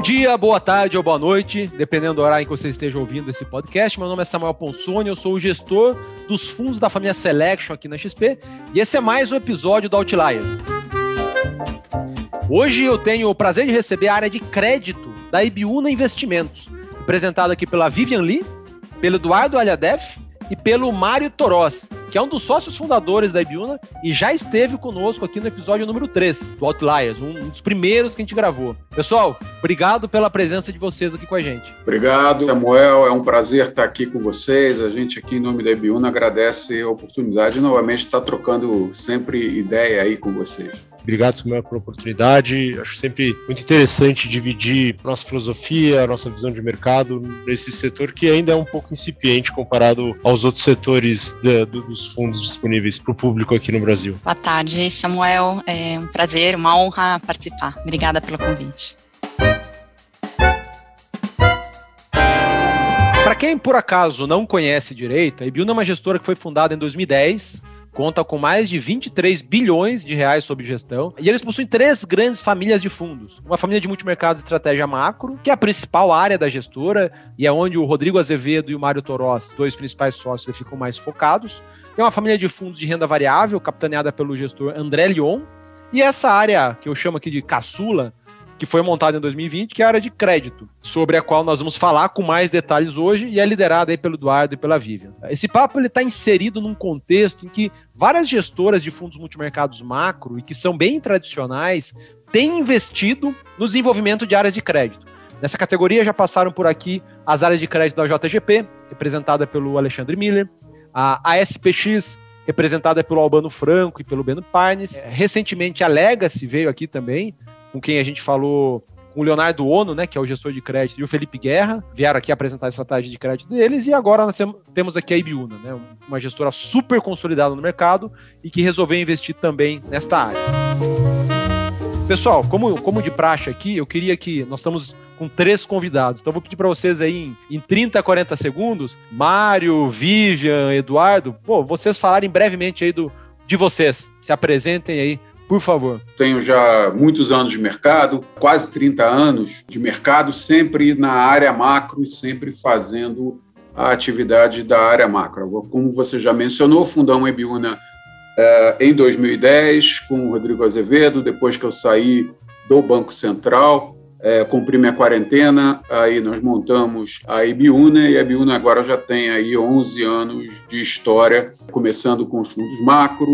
dia, boa tarde ou boa noite, dependendo do horário em que você esteja ouvindo esse podcast. Meu nome é Samuel Ponsoni, eu sou o gestor dos fundos da família Selection aqui na XP e esse é mais um episódio do Outliers. Hoje eu tenho o prazer de receber a área de crédito da Ibiúna Investimentos, representado aqui pela Vivian Lee, pelo Eduardo Alhadef e pelo Mário Toros, que é um dos sócios fundadores da Ibiúna e já esteve conosco aqui no episódio número 3 do Outliers, um, dos primeiros que a gente gravou. Pessoal, obrigado pela presença de vocês aqui com a gente. Obrigado, Samuel. É um prazer estar aqui com vocês. A gente aqui, em nome da Ibiúna, agradece a oportunidade de novamente estar trocando sempre ideia aí com vocês. Obrigado, Samuel, pela oportunidade. Acho sempre muito interessante dividir nossa filosofia, nossa visão de mercado nesse setor que ainda é um pouco incipiente comparado aos outros setores de, dos fundos disponíveis para o público aqui no Brasil. Boa tarde, Samuel. É um prazer, uma honra participar. Obrigada pelo convite. Para quem por acaso não conhece direito, a Ibiúna é uma gestora que foi fundada em 2010 conta com mais de 23 bilhões de reais sob gestão, e eles possuem três grandes famílias de fundos. Uma família de multimercado de estratégia macro, que é a principal área da gestora, e é onde o Rodrigo Azevedo e o Mário Toros, dois principais sócios, ficam mais focados. Tem uma família de fundos de renda variável, capitaneada pelo gestor André Lyon, e essa área que eu chamo aqui de caçula, que foi montada em 2020, que é a área de crédito, sobre a qual nós vamos falar com mais detalhes hoje e é liderada aí pelo Eduardo e pela Vivian. Esse papo ele está inserido num contexto em que várias gestoras de fundos multimercados macro e que são bem tradicionais têm investido no desenvolvimento de áreas de crédito. Nessa categoria já passaram por aqui as áreas de crédito da JGP, representada pelo Alexandre Miller, a ASPX, representada pelo Albano Franco e pelo Beno Parnes. Recentemente a Legacy veio aqui também, com quem a gente falou com o Leonardo Ono, né, que é o gestor de crédito, e o Felipe Guerra, vieram aqui apresentar a estratégia de crédito deles, e agora nós temos aqui a Ibiúna, né, uma gestora super consolidada no mercado e que resolveu investir também nesta área. Pessoal, como, como de praxe aqui, eu queria que nós estamos com três convidados, então vou pedir para vocês aí em, em 30, 40 segundos, Mário, Vivian, Eduardo, pô, vocês falarem brevemente aí do, de vocês, se apresentem aí por favor. Tenho já muitos anos de mercado, quase 30 anos de mercado, sempre na área macro e sempre fazendo a atividade da área macro. Como você já mencionou, fundamos a Ibiúna eh, em 2010 com o Rodrigo Azevedo, depois que eu saí do Banco Central é, cumpri minha quarentena, aí nós montamos a Ibiúna, e a Ibiúna agora já tem aí 11 anos de história, começando com os fundos macro,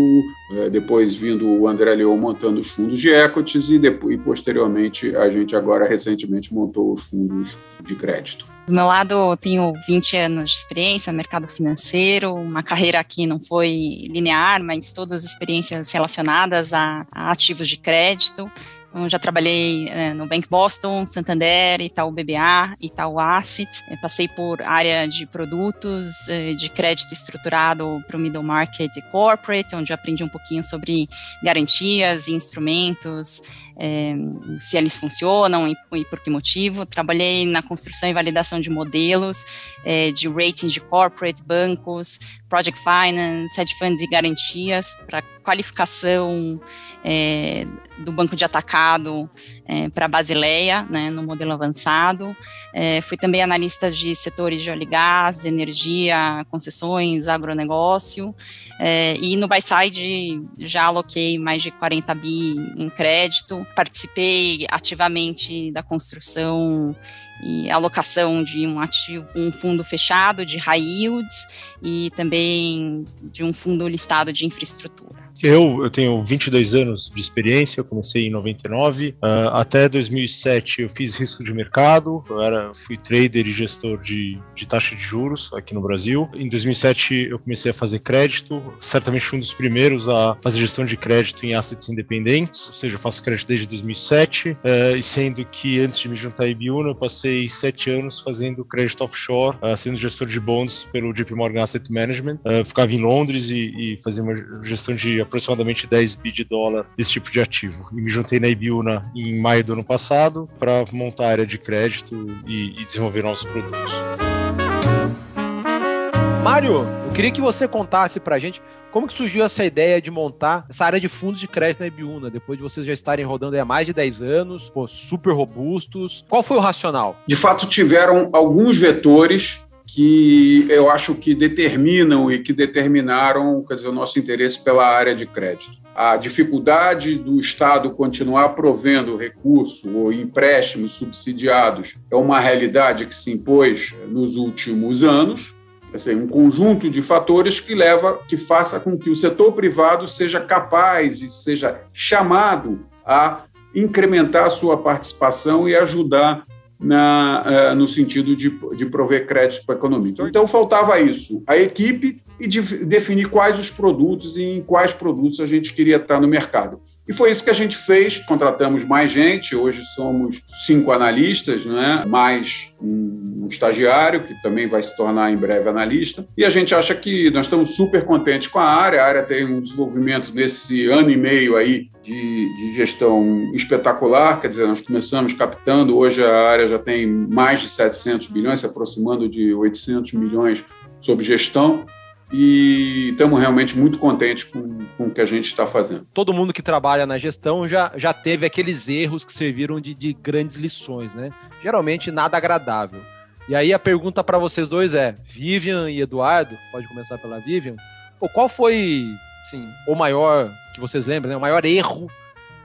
é, depois vindo o André Leão montando os fundos de equities, e, depois, e posteriormente a gente agora recentemente montou os fundos de crédito. Do meu lado, eu tenho 20 anos de experiência no mercado financeiro, uma carreira aqui não foi linear, mas todas as experiências relacionadas a, a ativos de crédito. Então, já trabalhei é, no Bank Boston, Santander, Itaú BBA, Itaú Asset. Eu passei por área de produtos, é, de crédito estruturado para o middle market e corporate, onde aprendi um pouquinho sobre garantias e instrumentos, é, se eles funcionam e, e, por que motivo. Trabalhei na construção e validação de modelos, é, de ratings de corporate, bancos, project finance, hedge funds e garantias para qualificação é, do banco de atacado é, para Basileia, né, no modelo avançado. É, fui também analista de setores de óleo e gás, energia, concessões, agronegócio. É, e no buy-side já aloquei mais de 40 bi em crédito. Participei ativamente da construção e alocação de um ativo, um fundo fechado de high yields e também de um fundo listado de infraestrutura. Eu, eu tenho 22 anos de experiência, eu comecei em 99. Uh, ah, até 2007 eu fiz risco de mercado, eu era, fui trader e gestor de, de taxa de juros aqui no Brasil. Em 2007 eu comecei a fazer crédito, certamente fui um dos primeiros a fazer gestão de crédito em assets independentes, ou seja, eu faço crédito desde 2007, uh, ah, e sendo que antes de me juntar a Ibiúna eu passei sete anos fazendo crédito offshore, uh, sendo gestor de bonds pelo JP Morgan Asset Management. ficava em Londres e, e fazia uma gestão de aproximadamente 10 bi de dólar desse tipo de ativo. E me juntei na Ibiúna em maio do ano passado para montar a área de crédito e, e desenvolver novos produtos. Mário, queria que você contasse pra gente como que surgiu essa ideia de montar essa área de fundos de crédito na Ibiúna, depois de vocês já estarem rodando há mais de 10 anos, pô, super robustos. Qual foi o racional? De fato, tiveram alguns vetores que eu acho que determinam e que determinaram quer dizer, o nosso interesse pela área de crédito. A dificuldade do Estado continuar provendo recurso ou empréstimos subsidiados é uma realidade que se impôs nos últimos anos. Assim, um conjunto de fatores que leva, que faça com que o setor privado seja capaz e seja chamado a incrementar a sua participação e ajudar na, uh, no sentido de, de prover crédito para a economia. Então, então, faltava isso, a equipe e de, definir quais os produtos e em quais produtos a gente queria estar no mercado. E foi isso que a gente fez. Contratamos mais gente, hoje somos cinco analistas, né? mais um estagiário, que também vai se tornar em breve analista. E a gente acha que nós estamos super contentes com a área. A área tem um desenvolvimento nesse ano e meio aí de, de gestão espetacular. Quer dizer, nós começamos captando, hoje a área já tem mais de 700 bilhões, se aproximando de 800 milhões sob gestão e estamos realmente muito contentes com, com o que a gente está fazendo. Todo mundo que trabalha na gestão já, já teve aqueles erros que serviram de, de grandes lições, né? Geralmente nada agradável. E aí a pergunta para vocês dois é: Vivian e Eduardo, pode começar pela Vivian, qual foi, assim, o maior que vocês lembram, né? O maior erro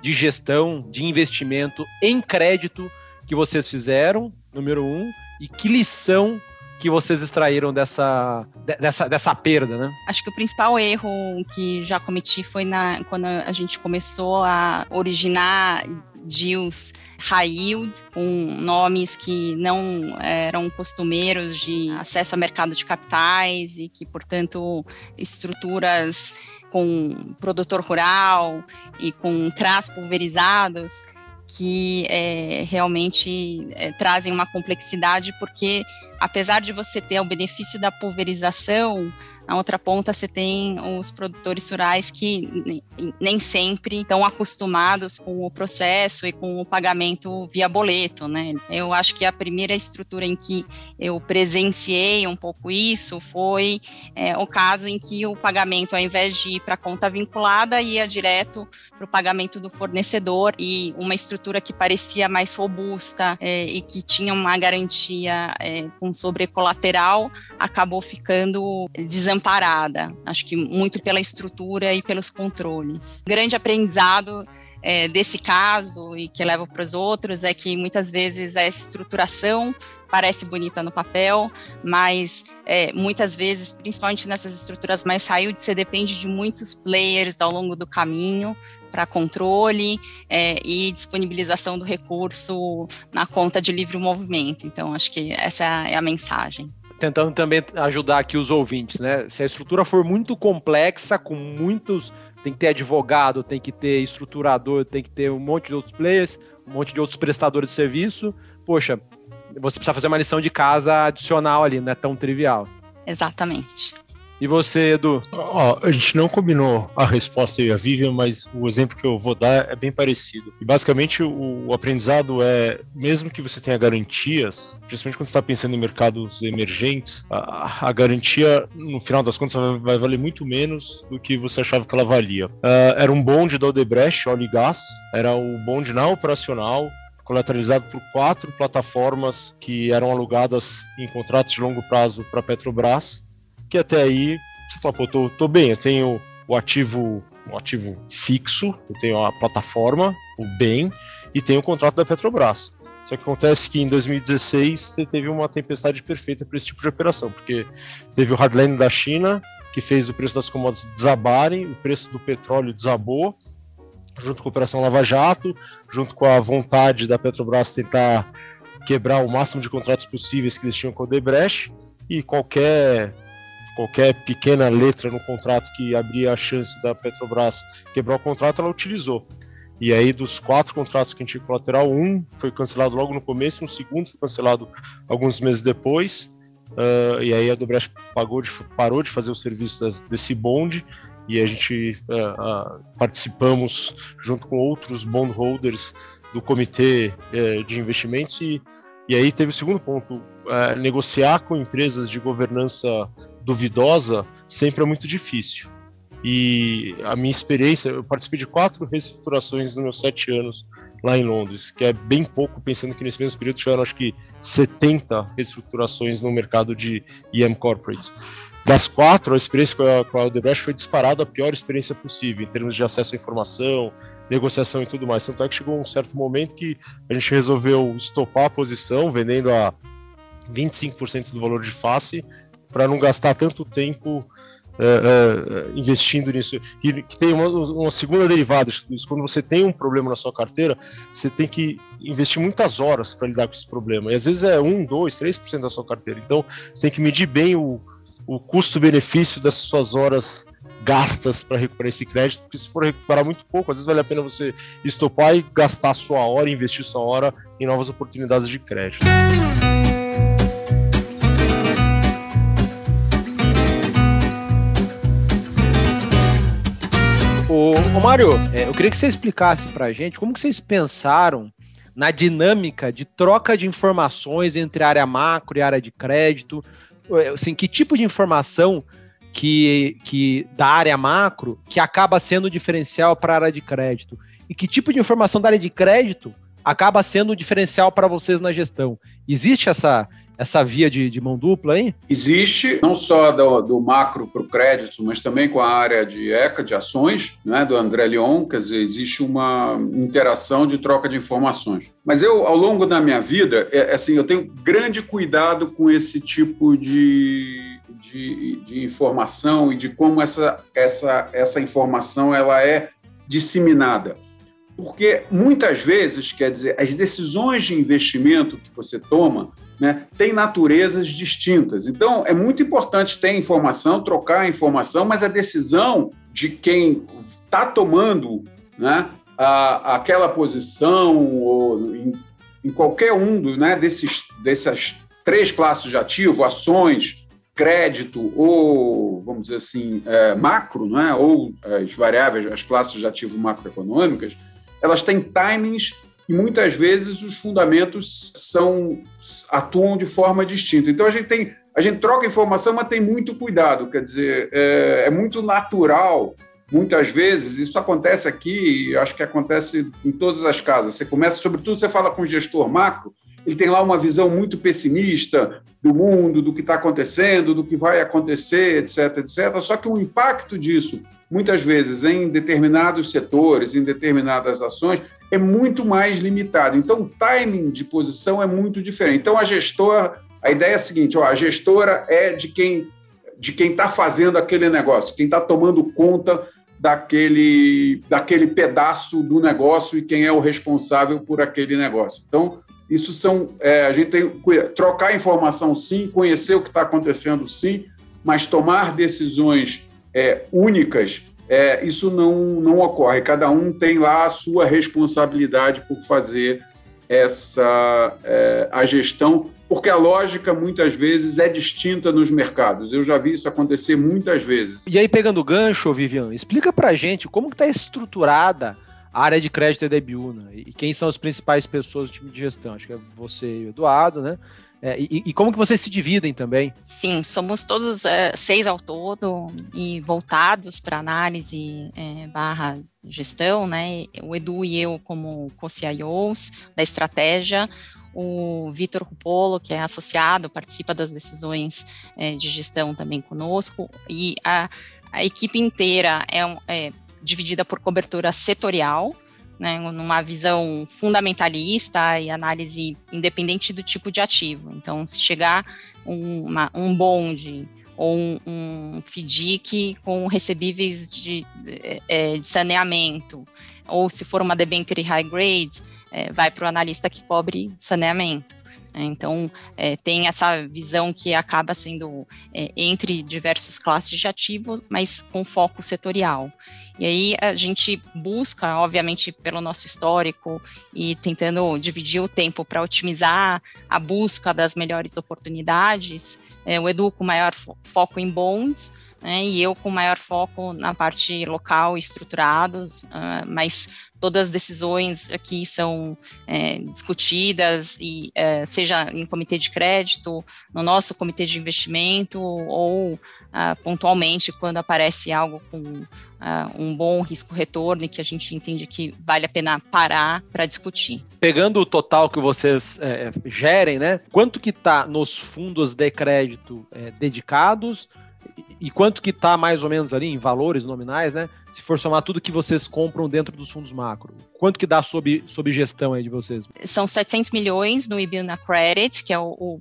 de gestão, de investimento em crédito que vocês fizeram, número um, e que lição que vocês extraíram dessa, dessa, dessa perda, né? Acho que o principal erro que já cometi foi na, quando a gente começou a originar deals high yield, com nomes que não eram costumeiros de acesso ao mercado de capitais e que, portanto, estruturas com produtor rural e com CRAS pulverizados que é, realmente é, trazem uma complexidade, porque apesar de você ter o benefício da pulverização, na outra ponta, você tem os produtores rurais que nem sempre estão acostumados com o processo e com o pagamento via boleto, né? Eu acho que a primeira estrutura em que eu presenciei um pouco isso foi é, o caso em que o pagamento, ao invés de ir para a conta vinculada, ia direto para o pagamento do fornecedor e uma estrutura que parecia mais robusta é, e que tinha uma garantia é, com sobrecolateral acabou ficando desamparada desamparada. Acho que muito pela estrutura e pelos controles. Grande aprendizado é, desse caso e que leva para os outros é que muitas vezes a estruturação parece bonita no papel, mas é, muitas vezes, principalmente nessas estruturas mais high você depende de muitos players ao longo do caminho para controle é, e disponibilização do recurso na conta de livre movimento. Então, acho que essa é a mensagem tentando também ajudar aqui os ouvintes, né? Se a estrutura for muito complexa, com muitos. Tem que ter advogado, tem que ter estruturador, tem que ter um monte de outros players, um monte de outros prestadores de serviço. Poxa, você precisa fazer uma lição de casa adicional ali, não é tão trivial. Exatamente. E você, Edu? Ó, a gente não combinou a resposta e a Vivian, mas o exemplo que eu vou dar é bem parecido. E basicamente o, aprendizado é, mesmo que você tenha garantias, principalmente quando você está pensando em mercados emergentes, a, a, garantia, no final das contas, vai, vai, valer muito menos do que você achava que ela valia. Uh, era um bonde da Odebrecht, óleo e gás, era o bonde na operacional, colateralizado por quatro plataformas que eram alugadas em contratos de longo prazo para Petrobras que até aí você fala, pô, tô, tô bem, eu tenho o ativo, o ativo fixo, eu tenho a plataforma, o bem, e tenho o contrato da Petrobras. Só que acontece que em 2016 teve uma tempestade perfeita para esse tipo de operação, porque teve o hardline da China, que fez o preço das commodities desabarem, o preço do petróleo desabou, junto com a Operação Lava Jato, junto com a vontade da Petrobras tentar quebrar o máximo de contratos possíveis que eles tinham com o Debrecht, e qualquer qualquer pequena letra no contrato que abria a chance da Petrobras quebrar o contrato, ela utilizou. E aí, dos quatro contratos que a gente tinha colateral, um foi cancelado logo no começo, um segundo foi cancelado alguns meses depois. Uh, e aí a Dobrecht pagou de, parou de fazer o serviço desse bonde e a gente uh, uh, participamos junto com outros bondholders do comitê eh, de investimentos e, e aí teve o segundo ponto, negociar com empresas de governança duvidosa sempre é muito difícil. E a minha experiência, eu participei de quatro reestruturações nos meus sete anos lá em Londres, que é bem pouco, pensando que nesse mesmo período tiveram acho que 70 reestruturações no mercado de EM Corporates. Das quatro, a experiência com a, com a Odebrecht foi disparada a pior experiência possível, em termos de acesso à informação, negociação e tudo mais. Tanto é que chegou um certo momento que a gente resolveu estopar a posição, vendendo a 25% do valor de face, para não gastar tanto tempo é, é, investindo nisso. Que, que tem uma, uma, segunda derivada. Quando você tem um problema na sua carteira, você tem que investir muitas horas para lidar com esse problema. E às vezes é 1, 2, 3% da sua carteira. Então você tem que medir bem o, o custo-benefício dessas suas horas gastas para recuperar esse crédito, porque se for recuperar muito pouco, às vezes vale a pena você estopar e gastar sua hora, investir sua hora em novas oportunidades de crédito. Ô, ô Mário, é, eu queria que você explicasse para a gente como que vocês pensaram na dinâmica de troca de informações entre área macro e área de crédito. É, assim, que tipo de informação que, que da área macro que acaba sendo diferencial para a área de crédito? E que tipo de informação da área de crédito acaba sendo diferencial para vocês na gestão? Existe essa, essa via de, de mão dupla aí? Existe, não só do, do macro para o crédito, mas também com a área de ECA, de ações, né, do André Leon, quer dizer, existe uma interação de troca de informações. Mas eu, ao longo da minha vida, é, é assim, eu tenho grande cuidado com esse tipo de, de, de informação e de como essa, essa, essa informação ela é disseminada. Porque muitas vezes, quer dizer, as decisões de investimento que você toma né, têm naturezas distintas. Então, é muito importante ter informação, trocar informação, mas a decisão de quem está tomando né, a, aquela posição, ou em, em qualquer um do, né, desses, dessas três classes de ativo, ações, crédito ou, vamos dizer assim, é, macro, né, ou as variáveis, as classes de ativo macroeconômicas, elas têm timings e muitas vezes os fundamentos são atuam de forma distinta. Então a gente tem a gente troca informação, mas tem muito cuidado. Quer dizer, é, é muito natural. Muitas vezes isso acontece aqui, acho que acontece em todas as casas. Você começa, sobretudo, você fala com o gestor macro, ele tem lá uma visão muito pessimista do mundo, do que está acontecendo, do que vai acontecer, etc, etc. Só que o impacto disso muitas vezes em determinados setores, em determinadas ações, é muito mais limitado. Então, o timing de posição é muito diferente. Então, a gestora, a ideia é a seguinte: ó, a gestora é de quem de quem está fazendo aquele negócio, quem está tomando conta daquele, daquele pedaço do negócio e quem é o responsável por aquele negócio. Então, isso são. É, a gente tem trocar informação sim, conhecer o que está acontecendo sim, mas tomar decisões é, únicas, é, isso não, não ocorre. Cada um tem lá a sua responsabilidade por fazer essa é, a gestão, porque a lógica muitas vezes é distinta nos mercados. Eu já vi isso acontecer muitas vezes. E aí, pegando o gancho, Vivian, explica para gente como está estruturada área de crédito da Ibiúna e quem são as principais pessoas do time de gestão. Acho que é você e o Eduardo, né? É, e, e, como que vocês se dividem também? Sim, somos todos é, seis ao todo e voltados para análise é, barra gestão, né? O Edu e eu como co-CIOs da estratégia, o Vitor Rupolo, que é associado, participa das decisões é, de gestão também conosco, e a, a equipe inteira é, é dividida por cobertura setorial, né, numa visão fundamentalista e análise independente do tipo de ativo. Então, se chegar um, uma, um bonde ou um, um FDIC com recebíveis de, de, é, de, saneamento, ou se for uma debenture high grade, é, vai para o analista que cobre saneamento. Então, é, tem essa visão que acaba sendo é, entre diversas classes de ativos, mas com foco setorial. E aí a gente busca, obviamente, pelo nosso histórico e tentando dividir o tempo para otimizar a busca das melhores oportunidades, é, o Edu com maior fo foco em bonds, né, e eu com maior foco na parte local, estruturados, uh, mas todas as decisões aqui são é, discutidas, e é, seja em comitê de crédito, no nosso comitê de investimento, ou uh, pontualmente quando aparece algo com uh, um bom risco-retorno e que a gente entende que vale a pena parar para discutir. Pegando o total que vocês é, gerem, né? Quanto que está nos fundos de crédito é, dedicados e quanto que está mais ou menos ali em valores nominais, né? Se for somar tudo que vocês compram dentro dos fundos macro, quanto que dá sob, sob gestão aí de vocês? São 700 milhões no Ibuna Credit, que é o, o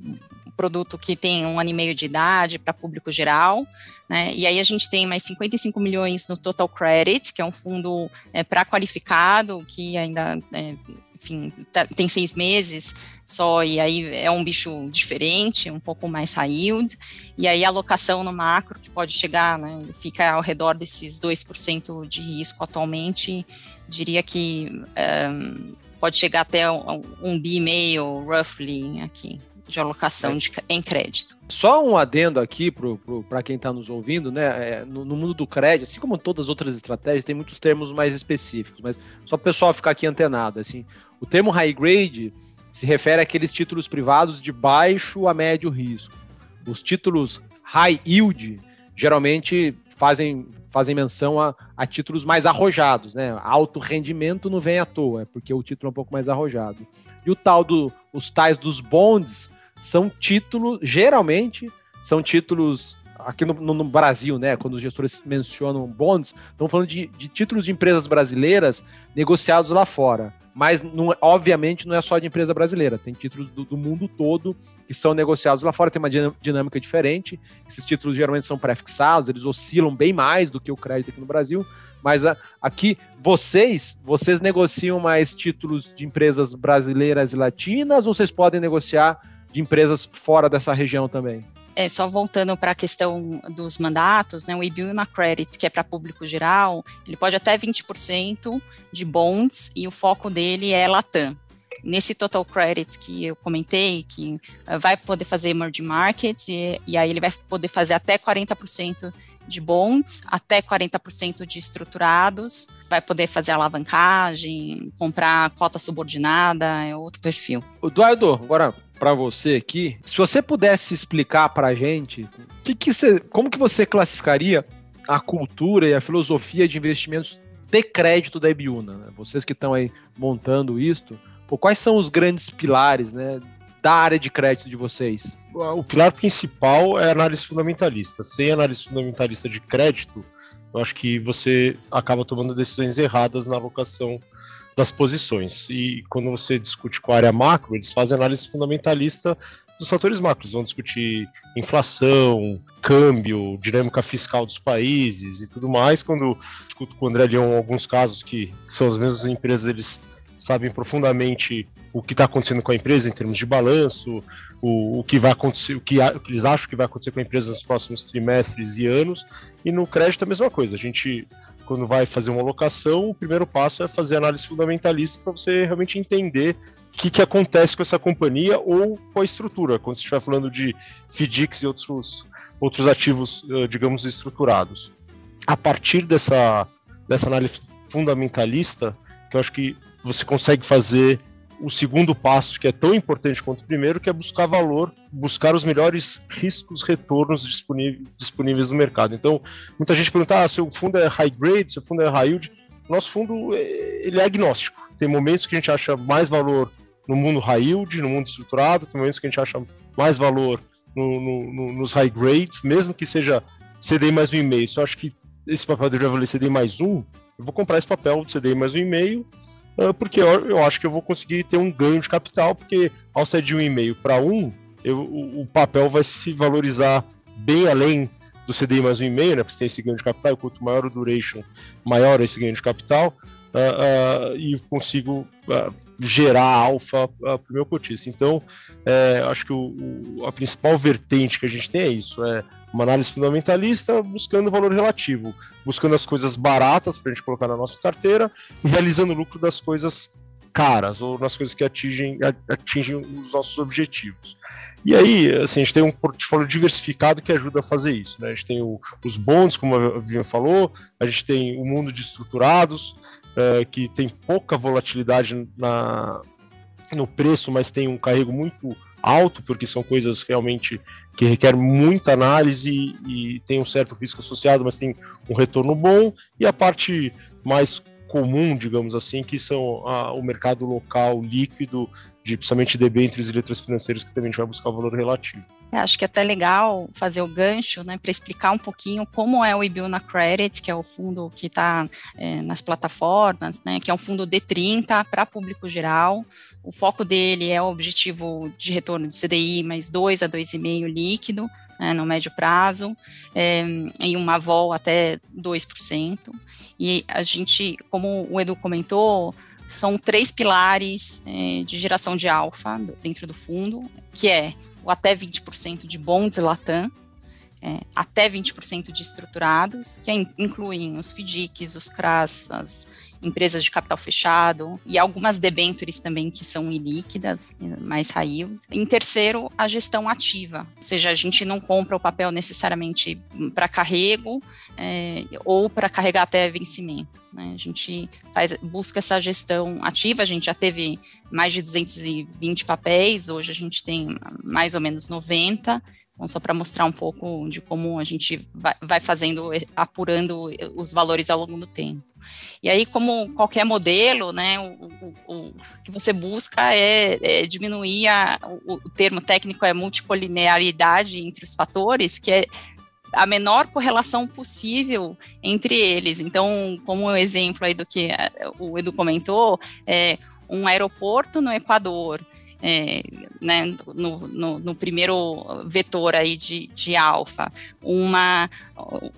produto que tem um ano e meio de idade para público geral, né? E aí a gente tem mais 55 milhões no Total Credit, que é um fundo é, para qualificado, que ainda é, enfim, tá, tem seis meses só, e aí é um bicho diferente, um pouco mais high yield, e aí a alocação no macro, que pode chegar, né, fica ao redor desses 2% de risco atualmente, diria que um, pode chegar até um, um bi meio, roughly, aqui de alocação é. de, em crédito. Só um adendo aqui para quem está nos ouvindo, né? É, no, no, mundo do crédito, assim como todas as outras estratégias, tem muitos termos mais específicos, mas só para o pessoal ficar aqui antenado, assim, o termo high grade se refere àqueles títulos privados de baixo a médio risco. Os títulos high yield geralmente fazem, fazem menção a, a títulos mais arrojados, né? Alto rendimento não vem à toa, é porque o título é um pouco mais arrojado. E o tal do, os tais dos bonds são títulos, geralmente, são títulos aqui no, no, Brasil, né, quando os gestores mencionam bonds, estão falando de, de, títulos de empresas brasileiras negociados lá fora. Mas, não, obviamente, não é só de empresa brasileira. Tem títulos do, do, mundo todo que são negociados lá fora, tem uma dinâmica diferente. Esses títulos geralmente são pré-fixados, eles oscilam bem mais do que o crédito aqui no Brasil. Mas a, aqui, vocês, vocês negociam mais títulos de empresas brasileiras e latinas ou vocês podem negociar de empresas fora dessa região também? É, só voltando para a questão dos mandatos, né, o Ibuna Credit, que é para público geral, ele pode até 20% de bonds e o foco dele é Latam. Nesse Total Credit que eu comentei, que uh, vai poder fazer emerging markets e, e aí ele vai poder fazer até 40% de bonds, até 40% de estruturados, vai poder fazer alavancagem, comprar cota subordinada, é outro perfil. Eduardo, agora para você aqui, se você pudesse explicar para a gente que que como que você classificaria a cultura e a filosofia de investimentos de crédito da Ibiúna, né? vocês que estão aí montando isto, pô, quais são os grandes pilares né, da área de crédito de vocês? O pilar principal é a análise fundamentalista. Sem análise fundamentalista de crédito, eu acho que você acaba tomando decisões erradas na alocação das posições. E quando você discute com a área macro, eles fazem análise fundamentalista dos fatores macros, vão discutir inflação, câmbio, dinâmica fiscal dos países e tudo mais. Quando discuto com o André Leão alguns casos que são as mesmas empresas, eles sabem profundamente o que está acontecendo com a empresa em termos de balanço, o, o que vai acontecer, o que, o que, eles acham que vai acontecer com a empresa nos próximos trimestres e anos. E no crédito a mesma coisa. A gente, quando vai fazer uma alocação, o primeiro passo é fazer análise fundamentalista para você realmente entender o que, que acontece com essa companhia ou com a estrutura, quando você estiver falando de FDICs e outros, outros ativos, eh, digamos, estruturados. A partir dessa, dessa análise fundamentalista, que eu acho que você consegue fazer o segundo passo, que é tão importante quanto o primeiro, que é buscar valor, buscar os melhores riscos, retornos disponíveis, no mercado. Então, muita gente pergunta, ah, seu fundo é high grade, seu fundo é high yield. Nosso fundo, é, ele é agnóstico. Tem momentos que a gente acha mais valor no mundo high yield, no mundo estruturado, tem momentos que a gente acha mais valor no, no, no, nos high grades, mesmo que seja CDI mais um e meio. Se eu acho que esse papel deveria valer CDI mais um, eu vou comprar esse papel de CDI mais um e ah, porque eu, eu, acho que eu vou conseguir ter um ganho de capital, porque ao sair de um e-mail para um, eu, o, o, papel vai se valorizar bem além do CDI mais um e-mail, né? Porque você tem esse ganho de capital, e quanto maior o duration, maior esse ganho de capital, uh, uh, e consigo gerar alfa para o meu cotista. Então, é, acho que o, o, a principal vertente que a gente tem é isso: é uma análise fundamentalista buscando valor relativo, buscando as coisas baratas para a gente colocar na nossa carteira e realizando o lucro das coisas caras ou nas coisas que atingem, atingem os nossos objetivos. E aí, assim, a gente tem um portfólio diversificado que ajuda a fazer isso. Né? A gente tem o, os bonds, como a Vivian falou, a gente tem o mundo de estruturados, é, que tem pouca volatilidade na, no preço, mas tem um carrego muito alto, porque são coisas realmente que requerem muita análise e, e tem um certo risco associado, mas tem um retorno bom. E a parte mais comum, digamos assim, que são a, o mercado local líquido, de principalmente debêntures e letras financeiras, que também a gente vai buscar o valor relativo. É, acho que é até legal fazer o gancho, né, para explicar um pouquinho como é o Ibiuna Credit, que é o fundo que está é, nas plataformas, né, que é um fundo D30 para público geral. O foco dele é o objetivo de retorno de CDI mais 2 a 2,5 líquido, né, no médio prazo, é, em uma vol até 2%. E a gente, como o Edu comentou, são três pilares é, de geração de alfa dentro do fundo, que é o até 20% de bonds Latam, é, até 20% de estruturados, que incluem os FDICs, os CRAS, as empresas de capital fechado e algumas debêntures também que são ilíquidas, mais yield. Em terceiro, a gestão ativa, ou seja, a gente não compra o papel necessariamente para carrego é, ou para carregar até vencimento. Né? A gente faz, busca essa gestão ativa, a gente já teve mais de 220 papéis, hoje a gente tem mais ou menos 90, então, só para mostrar um pouco de como a gente vai, fazendo, apurando os valores ao longo do tempo. E aí, como qualquer modelo, né, o, o, o que você busca é, é diminuir a, o, o, termo técnico é multicolinearidade entre os fatores, que é a menor correlação possível entre eles. Então, como o exemplo aí do que o Edu comentou, é um aeroporto no Equador é, né, no, no, no, primeiro vetor aí de, de alfa, uma,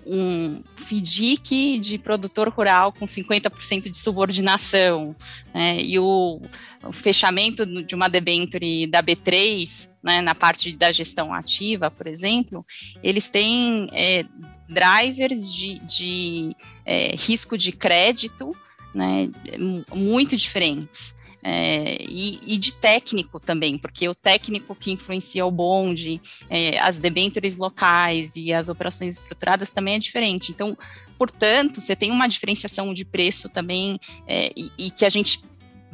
um FDIC de produtor rural com 50% de subordinação, né, e o, o, fechamento de uma debenture da B3, né, na parte da gestão ativa, por exemplo, eles têm é, drivers de, de é, risco de crédito né, muito diferentes é, e, e, de técnico também, porque o técnico que influencia o bonde, é, as debêntures locais e as operações estruturadas também é diferente. Então, portanto, você tem uma diferenciação de preço também é, e, e que a gente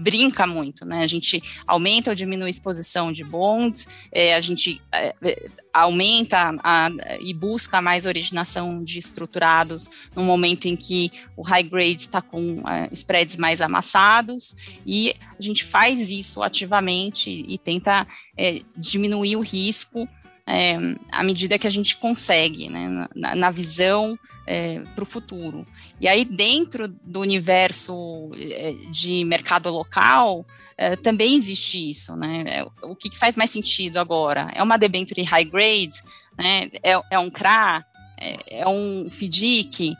brinca muito, né? A gente aumenta ou diminui a exposição de bonds, é, a gente é, é, aumenta a, e busca mais originação de estruturados no momento em que o high grade está com é, spreads mais amassados, e a gente faz isso ativamente e tenta é, diminuir o risco é, à medida que a gente consegue, né, na, na visão é, para o futuro. E aí, dentro do universo é, de mercado local, é, também existe isso. Né? É, o que faz mais sentido agora? É uma debenture high grade? Né? É, é um CRA? É, é um FDIC?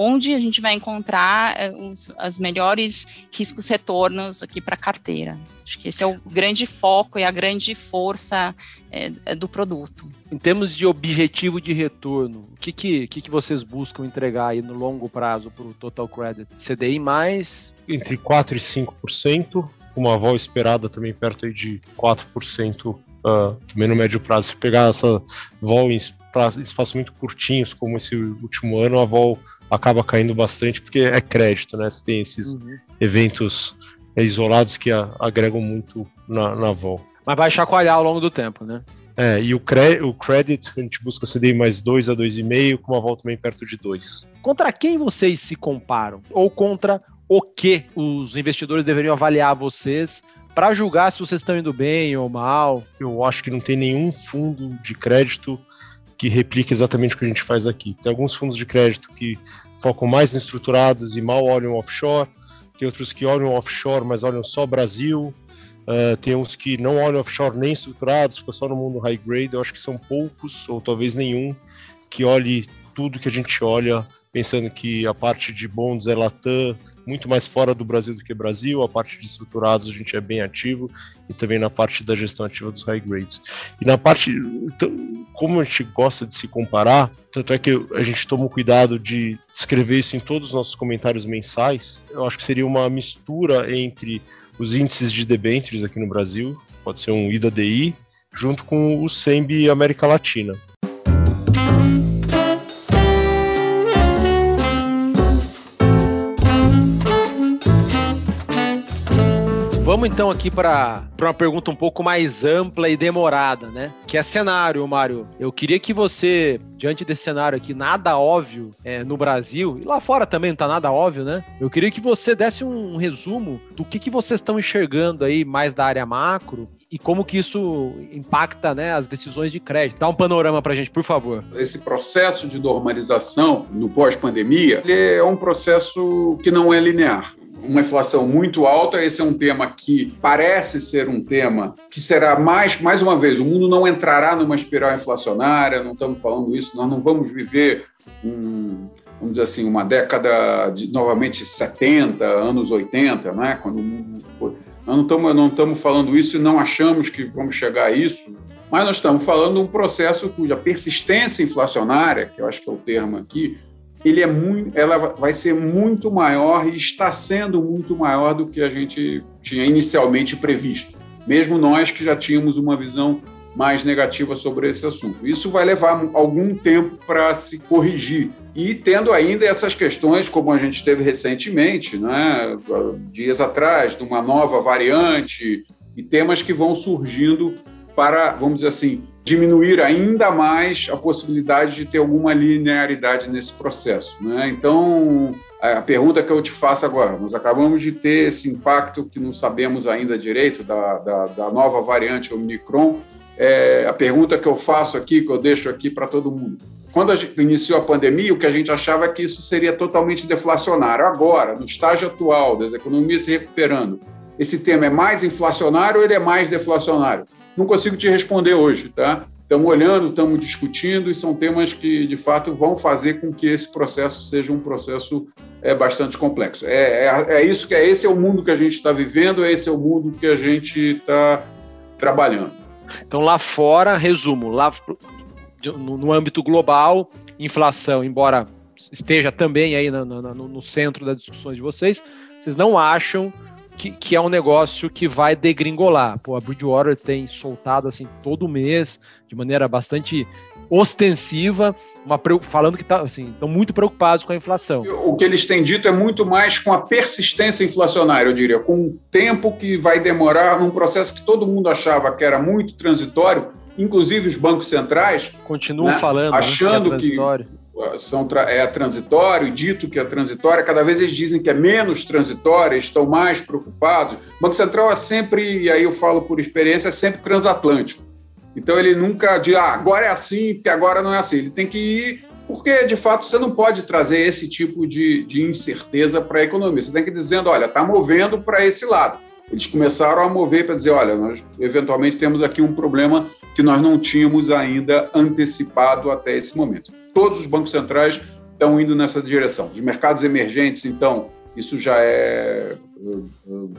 Onde a gente vai encontrar eh, os as melhores riscos retornos aqui para a carteira. Acho que esse é o grande foco e a grande força é, do produto. Em termos de objetivo de retorno, o que, que, que, que vocês buscam entregar aí no longo prazo para o Total Credit? CDI mais? Entre 4% e 5%, uma vol esperada também perto aí de 4%, uh, ah, também no médio prazo. Se pegar essa vol em espaços muito curtinhos, como esse último ano, a vol acaba caindo bastante porque é crédito, né? Você tem esses uhum. eventos isolados que a, agregam muito na, na vol. Mas vai chacoalhar ao longo do tempo, né? É, e o, cre o credit, a gente busca CDI mais 2 a 2,5, com uma volta também perto de 2. Contra quem vocês se comparam? Ou contra o que os investidores deveriam avaliar vocês para julgar se vocês estão indo bem ou mal? Eu acho que não tem nenhum fundo de crédito que replica exatamente o que a gente faz aqui. Tem alguns fundos de crédito que focam mais em estruturados e mal olham offshore, tem outros que olham offshore, mas olham só Brasil, uh, tem uns que não olham offshore nem estruturados, ficam só no mundo high grade. Eu acho que são poucos, ou talvez nenhum, que olhe tudo que a gente olha, pensando que a parte de bonds é Latam, muito mais fora do Brasil do que Brasil, a parte de estruturados a gente é bem ativo e também na parte da gestão ativa dos high grades. E na parte, então, como a gente gosta de se comparar, tanto é que a gente toma o cuidado de escrever isso em todos os nossos comentários mensais, eu acho que seria uma mistura entre os índices de debêntures aqui no Brasil, pode ser um IDA-DI, junto com o SEMB América Latina. Vamos então aqui para uma pergunta um pouco mais ampla e demorada, né? Que é cenário, Mário. Eu queria que você, diante desse cenário aqui, nada óbvio é, no Brasil, e lá fora também não tá nada óbvio, né? Eu queria que você desse um resumo do que, que vocês estão enxergando aí mais da área macro e como que isso impacta né, as decisões de crédito. Dá um panorama para a gente, por favor. Esse processo de normalização no pós-pandemia é um processo que não é linear uma inflação muito alta. Esse é um tema que parece ser um tema que será mais, mais uma vez, o mundo não entrará numa espiral inflacionária, não estamos falando isso, nós não vamos viver um, vamos dizer assim, uma década de novamente 70, anos 80, né? Quando não estamos, não estamos falando isso e não achamos que vamos chegar a isso, mas nós estamos falando de um processo cuja persistência inflacionária, que eu acho que é o termo aqui, ele é muito, ela vai ser muito maior e está sendo muito maior do que a gente tinha inicialmente previsto, mesmo nós que já tínhamos uma visão mais negativa sobre esse assunto. Isso vai levar algum tempo para se corrigir. E tendo ainda essas questões, como a gente teve recentemente, né, dias atrás, de uma nova variante, e temas que vão surgindo para, vamos dizer assim, diminuir ainda mais a possibilidade de ter alguma linearidade nesse processo. Né? Então, a pergunta que eu te faço agora, nós acabamos de ter esse impacto que não sabemos ainda direito da, da, da nova variante Omicron. É, a pergunta que eu faço aqui, que eu deixo aqui para todo mundo. Quando a gente iniciou a pandemia, o que a gente achava é que isso seria totalmente deflacionário. Agora, no estágio atual das economias se recuperando, esse tema é mais inflacionário ou ele é mais deflacionário? Não consigo te responder hoje, tá? Estamos olhando, estamos discutindo e são temas que, de fato, vão fazer com que esse processo seja um processo é, bastante complexo. É, é, é isso que é esse é o mundo que a gente está vivendo, esse é o mundo que a gente está trabalhando. Então lá fora, resumo, lá no, no âmbito global, inflação, embora esteja também aí no, no, no centro das discussões de vocês, vocês não acham que, que, é um negócio que vai degringolar. Pô, a Bridgewater tem soltado assim todo mês, de maneira bastante ostensiva, uma, falando que tá, assim, estão muito preocupados com a inflação. O que eles têm dito é muito mais com a persistência inflacionária, eu diria, com o tempo que vai demorar num processo que todo mundo achava que era muito transitório, inclusive os bancos centrais. Continuam né, falando. Achando né, que, é que são, é transitório, dito que é transitória, cada vez eles dizem que é menos transitória, estão mais preocupados. O Banco Central é sempre, e aí eu falo por experiência, é sempre transatlântico. Então ele nunca diz, ah, agora é assim, porque agora não é assim. Ele tem que ir, porque de fato você não pode trazer esse tipo de, de incerteza para a economia. Você tem que ir dizendo, olha, está movendo para esse lado. Eles começaram a mover para dizer, olha, nós eventualmente temos aqui um problema que nós não tínhamos ainda antecipado até esse momento todos os bancos centrais estão indo nessa direção. Os mercados emergentes, então, isso já é,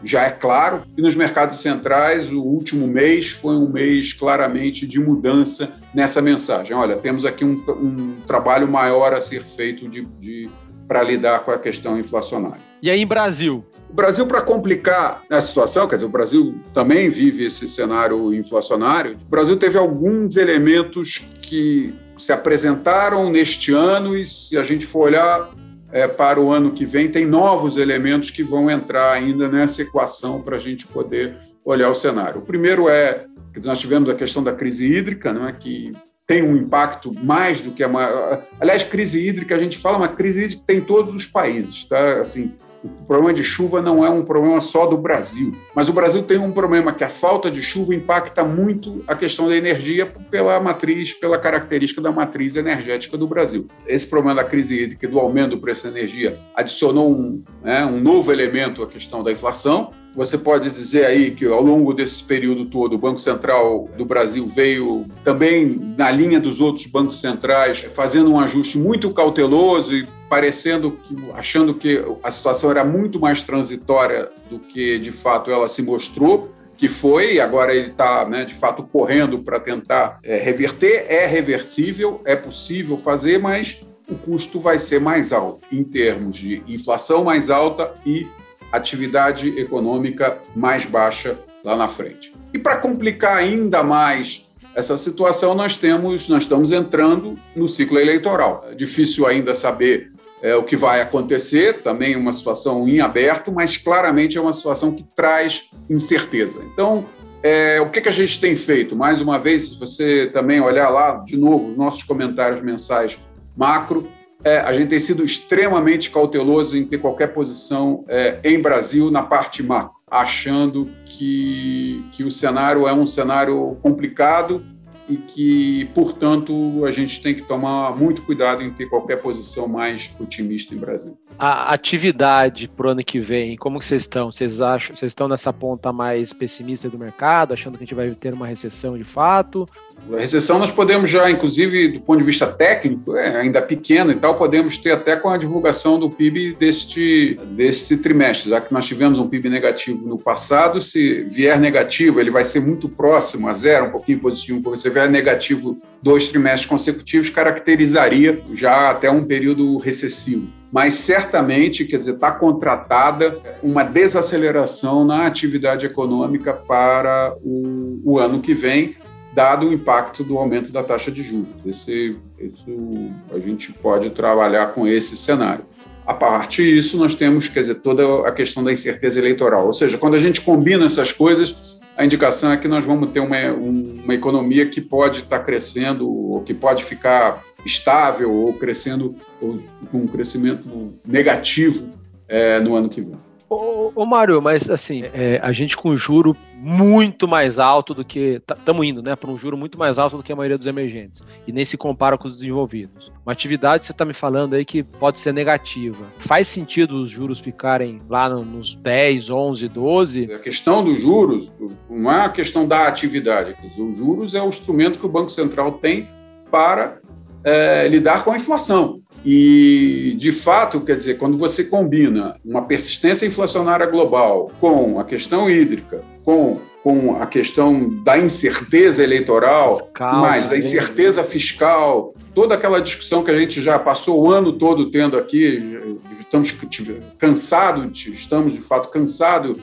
já é claro. E nos mercados centrais, o último mês foi um mês claramente de mudança nessa mensagem. Olha, temos aqui um, um trabalho maior a ser feito de, de para lidar com a questão inflacionária. E aí, em Brasil? O Brasil, para complicar a situação, quer dizer, o Brasil também vive esse cenário inflacionário, o Brasil teve alguns elementos que se apresentaram neste ano e se a gente for olhar é, para o ano que vem, tem novos elementos que vão entrar ainda nessa equação para a gente poder olhar o cenário. O primeiro é que nós tivemos a questão da crise hídrica, não é que tem um impacto mais do que a maior. Aliás, crise hídrica, a gente fala uma crise hídrica que tem em todos os países, tá? Assim, o problema de chuva não é um problema só do Brasil, mas o Brasil tem um problema que a falta de chuva impacta muito a questão da energia pela matriz, pela característica da matriz energética do Brasil. Esse problema da crise hídrica do aumento do preço da energia adicionou um, né, um novo elemento à questão da inflação, você pode dizer aí que ao longo desse período todo o Banco Central do Brasil veio também na linha dos outros bancos centrais, fazendo um ajuste muito cauteloso e parecendo que achando que a situação era muito mais transitória do que de fato ela se mostrou que foi, e agora ele está, né, de fato, correndo para tentar é, reverter. É reversível, é possível fazer, mas o custo vai ser mais alto em termos de inflação mais alta e atividade econômica mais baixa lá na frente. E para complicar ainda mais essa situação, nós temos, nós estamos entrando no ciclo eleitoral. É difícil ainda saber é, o que vai acontecer, também uma situação em aberto, mas claramente é uma situação que traz incerteza. Então, é, o que, que a gente tem feito? Mais uma vez, se você também olhar lá, de novo, nossos comentários mensais macro, é, a gente tem sido extremamente cauteloso em ter qualquer posição é, em Brasil na parte macro, achando que, que o cenário é um cenário complicado e que, portanto, a gente tem que tomar muito cuidado em ter qualquer posição mais otimista em Brasil. A atividade para o ano que vem, como que vocês estão? Vocês acham, vocês estão nessa ponta mais pessimista do mercado, achando que a gente vai ter uma recessão de fato? A recessão nós podemos já, inclusive, do ponto de vista técnico, é ainda pequena e tal, podemos ter até com a divulgação do PIB deste, deste trimestre, já que nós tivemos um PIB negativo no passado, se vier negativo, ele vai ser muito próximo a zero, um pouquinho positivo, se vier negativo dois trimestres consecutivos, caracterizaria já até um período recessivo. Mas certamente, quer dizer, está contratada uma desaceleração na atividade econômica para o, o ano que vem, dado o impacto do aumento da taxa de juros. Esse, esse, a gente pode trabalhar com esse cenário. A parte disso, nós temos, quer dizer, toda a questão da incerteza eleitoral. Ou seja, quando a gente combina essas coisas, a indicação é que nós vamos ter uma, uma economia que pode estar crescendo, ou que pode ficar estável, ou crescendo ou, com um crescimento negativo é, no ano que vem. Ô, ô Mário, mas assim, é, a gente com juro muito mais alto do que. Estamos indo, né? Para um juro muito mais alto do que a maioria dos emergentes. E nem se compara com os desenvolvidos. Uma atividade que você está me falando aí que pode ser negativa. Faz sentido os juros ficarem lá nos 10, 11, 12? A questão dos juros não é a questão da atividade. Os juros é o instrumento que o Banco Central tem para é, lidar com a inflação. E, de fato, quer dizer, quando você combina uma persistência inflacionária global com a questão hídrica, com, com a questão da incerteza eleitoral, fiscal, mais da né? incerteza fiscal, toda aquela discussão que a gente já passou o ano todo tendo aqui, estamos cansados, estamos de fato cansados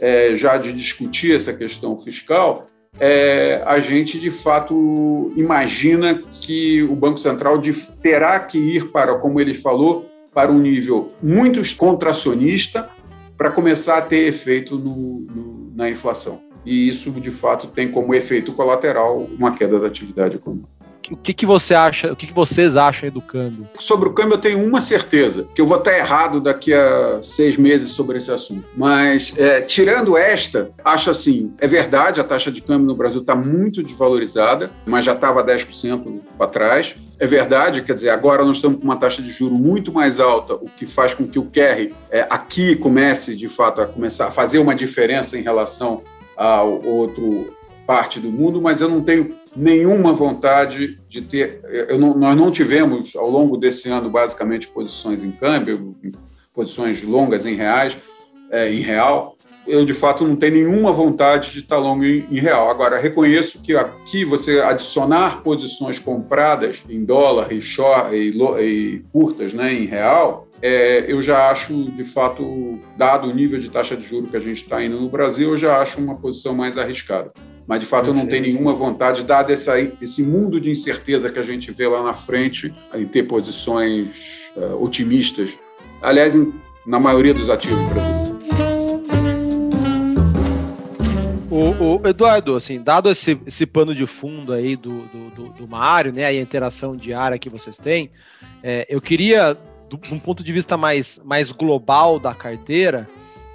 é, já de discutir essa questão fiscal, é, a gente de fato imagina que o Banco Central terá que ir para, como ele falou, para um nível muito contracionista para começar a ter efeito no, no, na inflação. E isso, de fato, tem como efeito colateral uma queda da atividade econômica o que, que você acha, o que, que vocês acham do câmbio? Sobre o câmbio, eu tenho uma certeza, que eu vou estar errado daqui a seis meses sobre esse assunto. Mas, é, tirando esta, acho assim, é verdade, a taxa de câmbio no Brasil está muito desvalorizada, mas já estava 10% para trás. É verdade, quer dizer, agora nós estamos com uma taxa de juro muito mais alta, o que faz com que o QR é, aqui comece, de fato, a começar a fazer uma diferença em relação ao outro parte do mundo, mas eu não tenho nenhuma vontade de ter. Não, nós não tivemos, ao longo desse ano, basicamente, posições em câmbio, posições longas em reais, é, em real. Eu, de fato, não tenho nenhuma vontade de estar longo em, em, real. Agora, reconheço que aqui você adicionar posições compradas em dólar e, short, e, e curtas né, em real, é, eu já acho, de fato, dado o nível de taxa de juros que a gente está indo no Brasil, eu já acho uma posição mais arriscada mas de fato eu não tenho nenhuma vontade, dado essa, esse mundo de incerteza que a gente vê lá na frente, em ter posições uh, otimistas. Aliás, em, na maioria dos ativos brasileiros. O, o, Eduardo, assim, dado esse, esse pano de fundo aí do, do, do, do Mário, né, a interação diária que vocês têm, é, eu queria do, de um ponto de vista mais, mais global da carteira,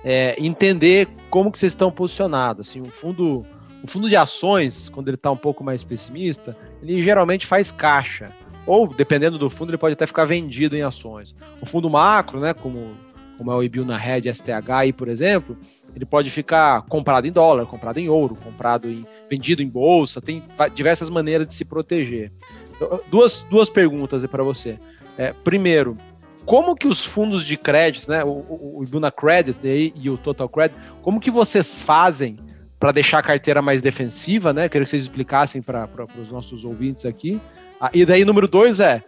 é, entender como que vocês estão posicionados. Assim, um fundo, um fundo de ações, quando ele está um pouco mais pessimista, ele geralmente faz caixa. Ou, dependendo do fundo, ele pode até ficar vendido em ações. O fundo macro, né, como, como é o IBIL na Red STH, por exemplo, ele pode ficar comprado em dólar, comprado em ouro, comprado em vendido em bolsa, tem diversas maneiras de se proteger. Então, duas, duas perguntas para você. É, primeiro, como que os fundos de crédito, né, o, o Ibuna Credit e, e o Total Credit, como que vocês fazem para deixar a carteira mais defensiva, né? Queria que vocês explicassem para os nossos ouvintes aqui. Ah, e daí, número dois é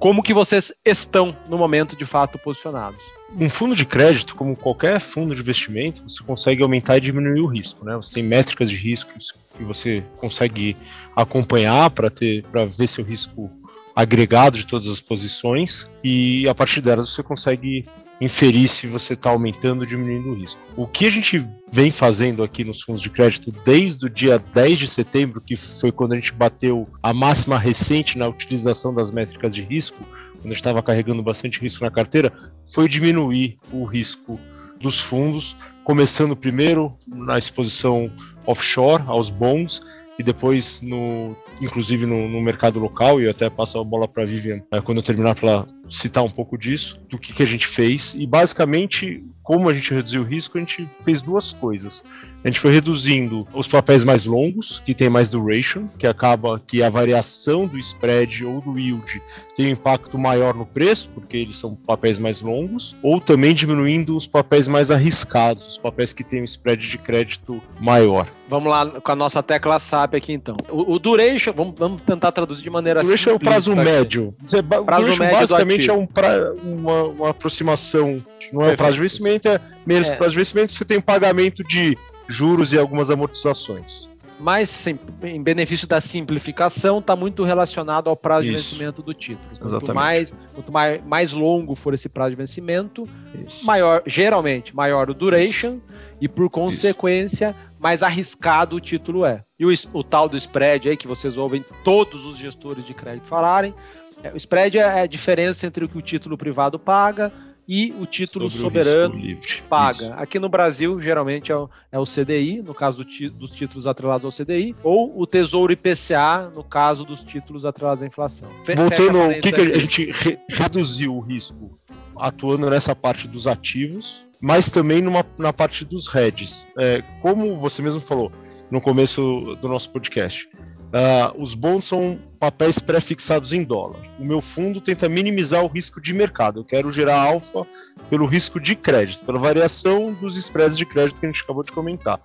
como que vocês estão no momento de fato posicionados. Um fundo de crédito, como qualquer fundo de investimento, você consegue aumentar e diminuir o risco, né? Você tem métricas de risco que você consegue acompanhar para ter para ver seu risco agregado de todas as posições e a partir delas você consegue inferir se você está aumentando ou diminuindo o risco. O que a gente vem fazendo aqui nos fundos de crédito desde o dia 10 de setembro, que foi quando a gente bateu a máxima recente na utilização das métricas de risco, quando a gente estava carregando bastante risco na carteira, foi diminuir o risco dos fundos, começando primeiro na exposição offshore aos bonds e depois no inclusive no, no, mercado local, e eu até passo a bola para Vivian é, quando eu terminar para citar um pouco disso, do que, que a gente fez. E basicamente, como a gente reduziu o risco, a gente fez duas coisas. A gente foi reduzindo os papéis mais longos, que tem mais duration, que acaba que a variação do spread ou do yield tem um impacto maior no preço, porque eles são papéis mais longos, ou também diminuindo os papéis mais arriscados, os papéis que têm um spread de crédito maior. Vamos lá com a nossa tecla SAP aqui então. O, o duration, vamos, vamos, tentar traduzir de maneira simples. Duration é o prazo médio. Você, prazo duration médio basicamente é um pra, uma, uma, aproximação, não é o prazo de vencimento, é menos é. prazo de vencimento, você tem um pagamento de juros e algumas amortizações. Mas sim, em benefício da simplificação, está muito relacionado ao prazo Isso. de vencimento do título. Quanto Exatamente. mais, quanto mais, mais longo for esse prazo de vencimento, Isso. maior, geralmente, maior o duration e, por consequência, Isso. mais arriscado o título é. E o, o, tal do spread aí, que vocês ouvem todos os gestores de crédito falarem, é, o spread é a diferença entre o que o título privado paga e o título Sobre soberano o paga. Isso. Aqui no Brasil, geralmente é o, é o CDI, no caso do dos títulos atrelados ao CDI, ou o Tesouro IPCA, no caso dos títulos atrelados à inflação. Voltando ao que, que a gente re reduziu o risco atuando nessa parte dos ativos, mas também numa, na parte dos hedges. É, como você mesmo falou no começo do nosso podcast, Uh, os bons são papéis pré-fixados em dólar. O meu fundo tenta minimizar o risco de mercado. Eu quero gerar alfa pelo risco de crédito, pela variação dos spreads de crédito que a gente acabou de comentar.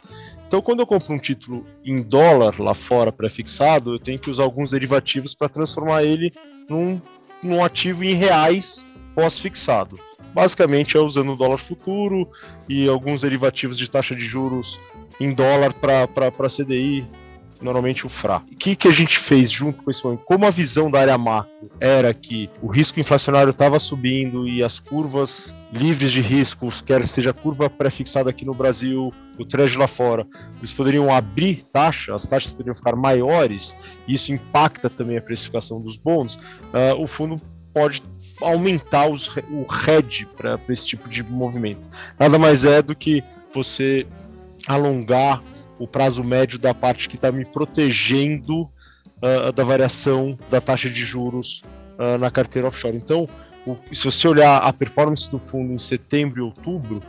Então, quando eu compro um título em dólar lá fora pré-fixado, eu tenho que usar alguns derivativos para transformar ele num, num ativo em reais pós-fixado. Basicamente é usando o dólar futuro e alguns derivativos de taxa de juros em dólar para CDI, normalmente o FRA. O que, que a gente fez junto com esse momento? Como a visão da área macro era que o risco inflacionário estava subindo e as curvas livres de riscos, quer seja curva pré-fixada aqui no Brasil, o trecho lá fora, eles poderiam abrir taxa, as taxas poderiam ficar maiores, e isso impacta também a precificação dos bons, uh, o fundo pode aumentar os, o RED para esse tipo de movimento. Nada mais é do que você alongar o prazo médio da parte que está me protegendo uh, da variação da taxa de juros uh, na carteira offshore. Então, o, se você olhar a performance do fundo em setembro e outubro,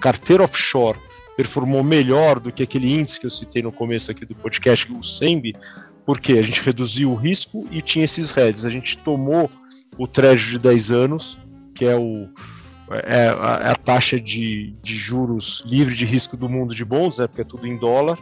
carteira offshore performou melhor do que aquele índice que eu citei no começo aqui do podcast, o SEMB, porque a gente reduziu o risco e tinha esses heads. A gente tomou o treasury de 10 anos, que é o, é, a, é a taxa de, de, juros livre de risco do mundo de bons, né, porque é tudo em dólar,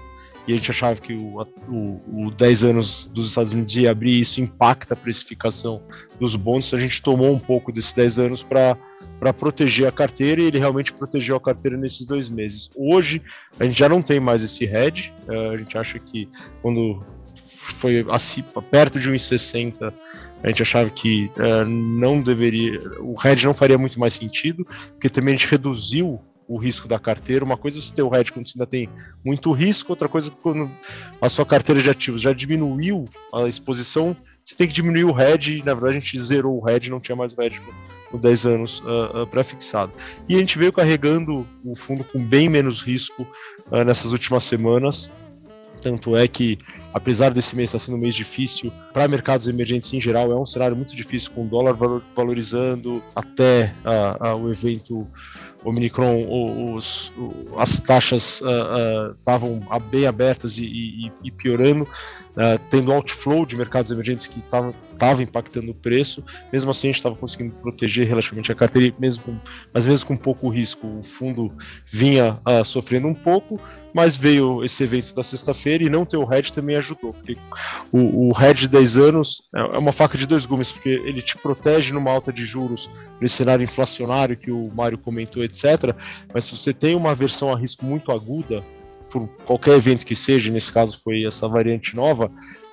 e a gente achava que o, o, o 10 anos dos Estados Unidos ia abrir e isso impacta a precificação dos bons, então a gente tomou um pouco desses 10 anos para para proteger a carteira e ele realmente protegeu a carteira nesses dois meses. Hoje a gente já não tem mais esse hedge, uh, a gente acha que quando foi assim, perto de 1,60 a gente achava que uh, não deveria, o hedge não faria muito mais sentido, porque também a gente reduziu o risco da carteira. Uma coisa é você ter o hedge quando você ainda tem muito risco, outra coisa é quando a sua carteira de ativos já diminuiu a exposição, você tem que diminuir o hedge, na verdade a gente zerou o hedge, não tinha mais o hedge no 10 anos uh, uh, pré-fixado. E a gente veio carregando o fundo com bem menos risco uh, nessas últimas semanas. Tanto é que, apesar desse mês estar sendo um mês difícil para mercados emergentes em geral, é um cenário muito difícil, com o dólar valorizando até o evento Omicron, os, as taxas estavam uh, uh, bem abertas e, e, e piorando, uh, tendo outflow de mercados emergentes que estava impactando o preço. Mesmo assim, a gente estava conseguindo proteger relativamente a carteira, mesmo com, mas mesmo com pouco risco. O fundo vinha sofrendo um pouco, mas veio esse evento da sexta-feira e não ter o hedge também ajudou, porque o, o hedge de 10 anos é, é uma faca de dois gumes, porque ele te protege numa alta de juros nesse cenário inflacionário que o Mário comentou, etc. Mas se você tem uma versão a risco muito aguda, por qualquer evento que seja, nesse caso foi essa variante nova,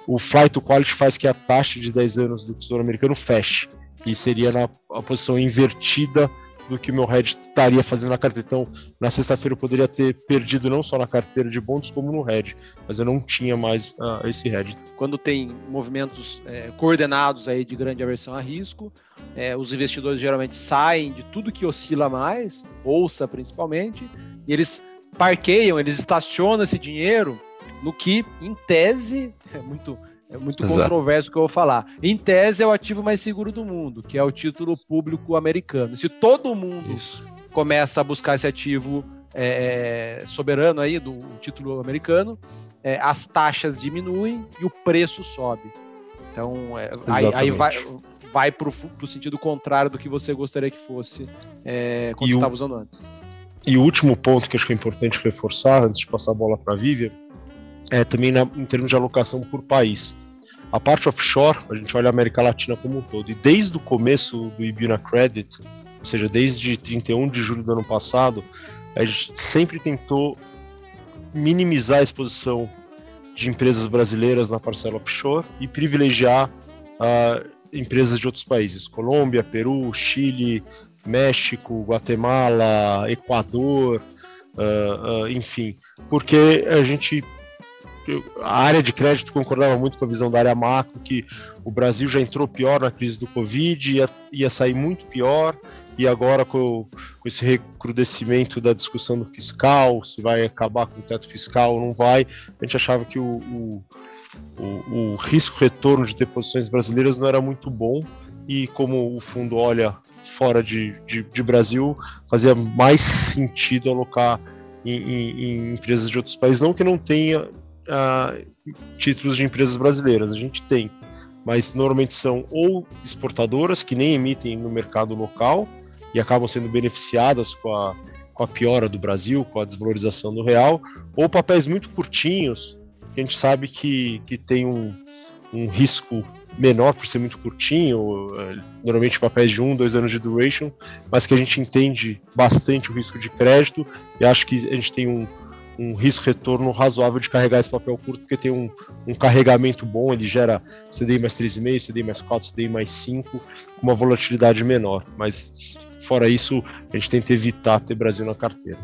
o flight to quality faz que a taxa de 10 anos do Tesouro Americano feche. E seria na posição invertida do que o meu hedge estaria fazendo na carteira. Então, na sexta-feira eu poderia ter perdido não só na carteira de bônus, como no hedge, mas eu não tinha mais uh, esse hedge. Quando tem movimentos é, coordenados aí de grande aversão a risco, é, os investidores geralmente saem de tudo que oscila mais, bolsa principalmente, e eles parqueiam, eles estacionam esse dinheiro no que, em tese, é muito é muito Exato. controverso o que eu vou falar. Em tese, é o ativo mais seguro do mundo, que é o título público americano. Se todo mundo Isso. começa a buscar esse ativo é, é soberano aí do título americano, é, as taxas diminuem e o preço sobe. Então, é, aí, aí, vai, vai para o sentido contrário do que você gostaria que fosse é, quando estava usando antes. E o último ponto que acho que é importante reforçar, antes de passar a bola para a Vivian, é, também na, em termos de alocação por país. A parte offshore, a gente olha a América Latina como um todo. E desde o começo do Ibuna Credit, ou seja, desde 31 de julho do ano passado, a gente sempre tentou minimizar a exposição de empresas brasileiras na parcela offshore e privilegiar uh, empresas de outros países, Colômbia, Peru, Chile, México, Guatemala, Equador, uh, uh, enfim, porque a gente a área de crédito concordava muito com a visão da área macro, que o Brasil já entrou pior na crise do Covid, ia, ia sair muito pior, e agora com, com, esse recrudescimento da discussão do fiscal, se vai acabar com o teto fiscal ou não vai, a gente achava que o, o, o, o risco-retorno de deposições brasileiras não era muito bom, e como o fundo olha fora de, de, de Brasil, fazia mais sentido alocar em, em, em, empresas de outros países, não que não tenha uh, títulos de empresas brasileiras, a gente tem, mas normalmente são ou exportadoras que nem emitem no mercado local e acabam sendo beneficiadas com a, com a piora do Brasil, com a desvalorização do real, ou papéis muito curtinhos, que a gente sabe que, que tem um, um risco menor por ser muito curtinho, eh, normalmente papéis de um, dois anos de duration, mas que a gente entende bastante o risco de crédito e acho que a gente tem um, um risco-retorno razoável de carregar esse papel curto, porque tem um, um carregamento bom, ele gera CDI mais 3,5, CDI mais 4, CDI mais 5, com uma volatilidade menor. Mas fora isso, a gente tenta evitar ter Brasil na carteira.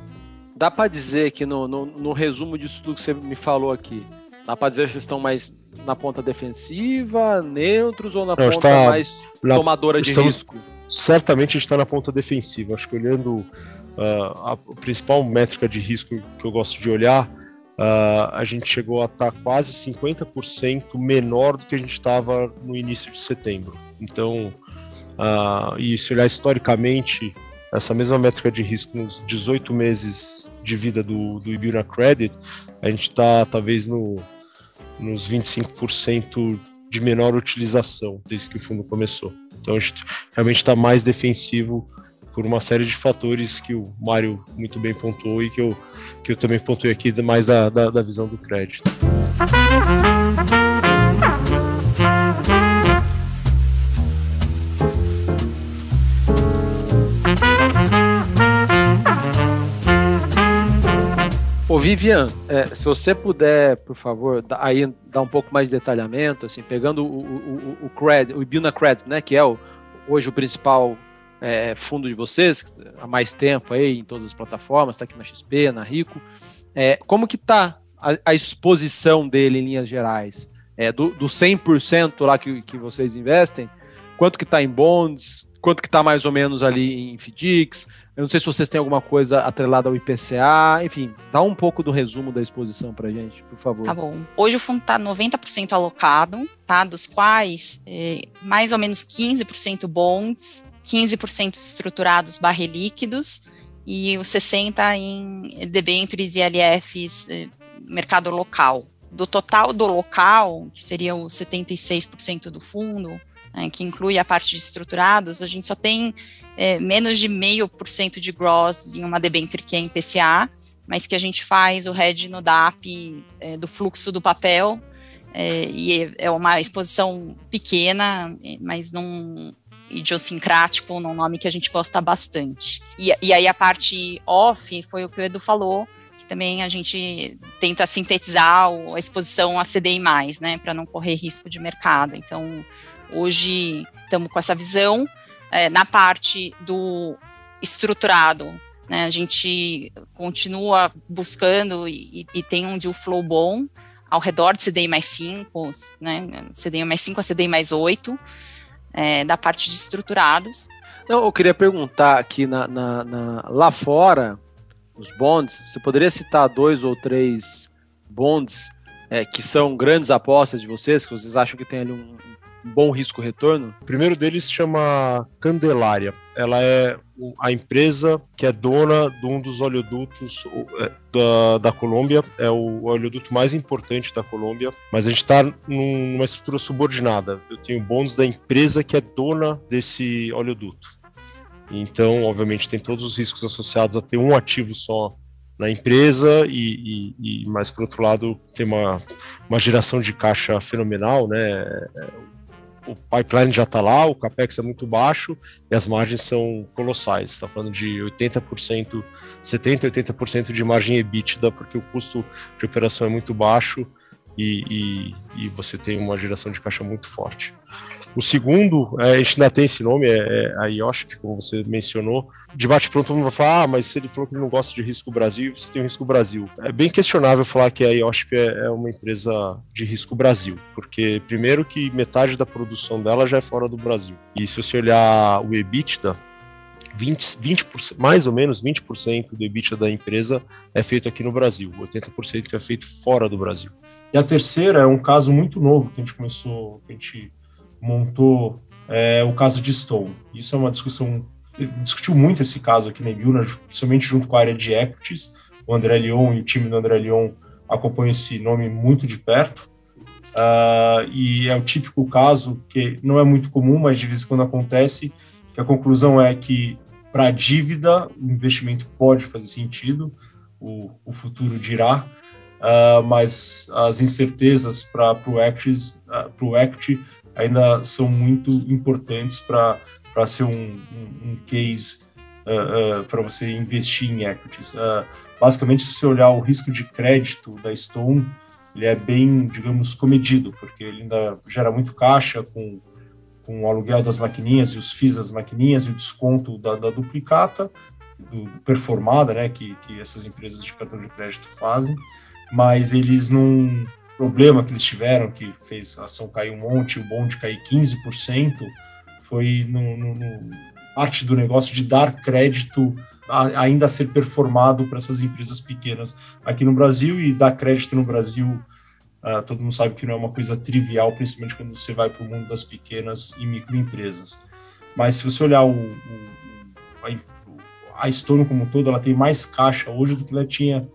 Dá para dizer que no, no, no, resumo disso tudo que você me falou aqui, dá para dizer vocês estão mais na ponta defensiva, neutros ou na Não, ponta mais na, tomadora de estamos, risco? Certamente a gente está na ponta defensiva. Acho que olhando Uh, a principal métrica de risco que eu gosto de olhar, uh, a gente chegou a estar tá quase 50% menor do que a gente estava no início de setembro. Então, uh, e se olhar historicamente, essa mesma métrica de risco nos 18 meses de vida do, do Ibuna Credit, a gente está talvez no, nos 25% de menor utilização desde que o fundo começou. Então a gente realmente está mais defensivo por uma série de fatores que o Mário muito bem pontuou e que eu, que eu também pontuei aqui mais da, da, da visão do crédito. Ô Vivian, é, se você puder, por favor, aí dar um pouco mais de detalhamento, assim, pegando o, o, o, o o Ibuna Credit, né, que é o, hoje o principal é, fundo de vocês há mais tempo aí em todas as plataformas, está aqui na XP, na Rico. É, como que está a, a, exposição dele em linhas gerais? É, do, do 100% lá que, que vocês investem, quanto que está em bonds, quanto que está mais ou menos ali em FDICs. Eu não sei se vocês têm alguma coisa atrelada ao IPCA, enfim, dá um pouco do resumo da exposição para gente, por favor. Tá bom. Hoje o fundo está 90% alocado, tá? Dos quais é, mais ou menos 15% bonds, 15% estruturados barre líquidos e os 60% em debêntures e LFs eh, mercado local. Do total do local, que seria os 76% do fundo, né, que inclui a parte de estruturados, a gente só tem é, menos de meio por cento de gross em uma debenture que é em PCA, mas que a gente faz o hedge no DAP é, do fluxo do papel, é, e é uma exposição pequena, mas não idiosincrático, num nome que a gente gosta bastante. E, e aí a parte off foi o que o Edu falou, que também a gente tenta sintetizar a exposição a CDI+, né, para não correr risco de mercado. Então, hoje estamos com essa visão. É, na parte do estruturado, né, a gente continua buscando e, e, tem um deal flow bom ao redor de CDI mais 5, né, CDI mais 5 a CDI mais 8, é, da parte de estruturados. Não, eu queria perguntar aqui na, na, na, lá fora, os bonds, você poderia citar dois ou três bonds é, que são grandes apostas de vocês, que vocês acham que tem ali um, bom risco-retorno? O primeiro deles se chama Candelária. Ela é a empresa que é dona de um dos oleodutos é, da, da Colômbia, é o oleoduto mais importante da Colômbia, mas a gente está numa estrutura subordinada. Eu tenho bônus da empresa que é dona desse oleoduto. Então, obviamente, tem todos os riscos associados a ter um ativo só na empresa e, e, e mais por outro lado tem uma, uma geração de caixa fenomenal, né? O pipeline já está lá, o capex é muito baixo e as margens são colossais. Está falando de 80%, 70%, 80% de margem EBITDA, porque o custo de operação é muito baixo e, e, e, você tem uma geração de caixa muito forte. O segundo, é, a gente ainda tem esse nome, é, é a IOSP, como você mencionou. De bate-pronto, todo mundo vai falar, ah, mas se ele falou que não gosta de risco Brasil, você tem o risco Brasil. É bem questionável falar que a IOSP é, é uma empresa de risco Brasil, porque primeiro que metade da produção dela já é fora do Brasil. E se você olhar o EBITDA, 20, 20%, mais ou menos 20% do EBITDA da empresa é feito aqui no Brasil, 80% é feito fora do Brasil. E a terceira é um caso muito novo que a gente começou, que a gente montou, é o caso de Stone. Isso é uma discussão, discutiu muito esse caso aqui na Ibiúna, principalmente junto com a área de equities. O André Leon e o time do André Leon acompanham esse nome muito de perto. Uh, e é o típico caso que não é muito comum, mas de vez em quando acontece, que a conclusão é que para a dívida o investimento pode fazer sentido, o, o futuro dirá, uh, mas as incertezas para o uh, equity ainda são muito importantes para ser um, um, um case uh, uh, para você investir em equities. basicamente, se você olhar o risco de crédito da Stone, ele é bem, digamos, comedido, porque ele ainda gera muito caixa com, com o aluguel das maquininhas e os FIIs das maquininhas e o desconto da, da duplicata, do performada, né, que, que essas empresas de cartão de crédito fazem mas eles. O problema que eles tiveram, que fez a ação cair um monte, o bonde cair 15%, foi no, no, no parte do negócio de dar crédito a, ainda a ser performado para essas empresas pequenas aqui no Brasil e dar crédito no Brasil. Uh, todo mundo sabe que não é uma coisa trivial, principalmente quando você vai para o mundo das pequenas e microempresas. Mas se você olhar o, o a, a Stone como um todo, ela tem mais caixa hoje do que ela tinha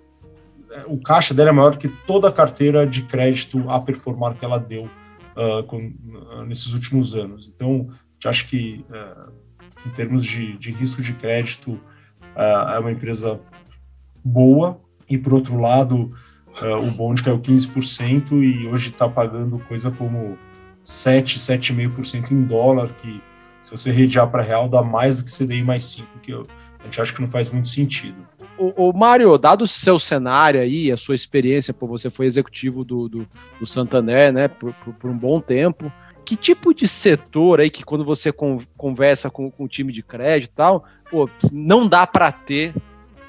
o caixa dela é maior que toda a carteira de crédito a performar que ela deu uh, com, uh, nesses últimos anos. Então, acho que, uh, em termos de, de, risco de crédito, é uma empresa boa, e, por outro lado, o bond caiu 15% e hoje está pagando coisa como 7, 7,5% em dólar, que se você redear para real dá mais do que CDI mais 5, que eu, a gente acha que não faz muito sentido o, o Mário, dado o seu cenário aí, a sua experiência, por você foi executivo do, do, do Santander, né, por, por, por, um bom tempo, que tipo de setor aí que quando você conversa com, com o time de crédito e tal, pô, não dá para ter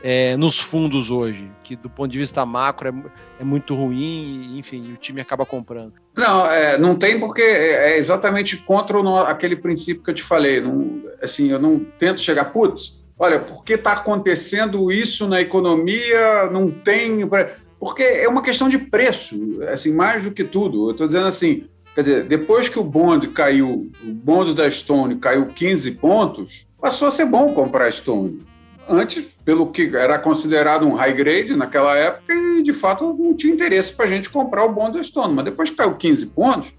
é, nos fundos hoje, que do ponto de vista macro é, é muito ruim, enfim, o time acaba comprando. Não, é, não tem porque é, é exatamente contra aquele princípio que eu te falei. Não, assim, eu não tento chegar, putz, olha, por que está acontecendo isso na economia? Não tem. Porque é uma questão de preço, assim, mais do que tudo. Eu estou dizendo assim, quer dizer, depois que o bond caiu, o bond da Stone caiu 15 pontos, passou a ser bom comprar Stone. Antes, pelo que era considerado um high grade naquela época, e de fato não tinha interesse para a gente comprar o bond da Stone. Mas depois que caiu 15 pontos,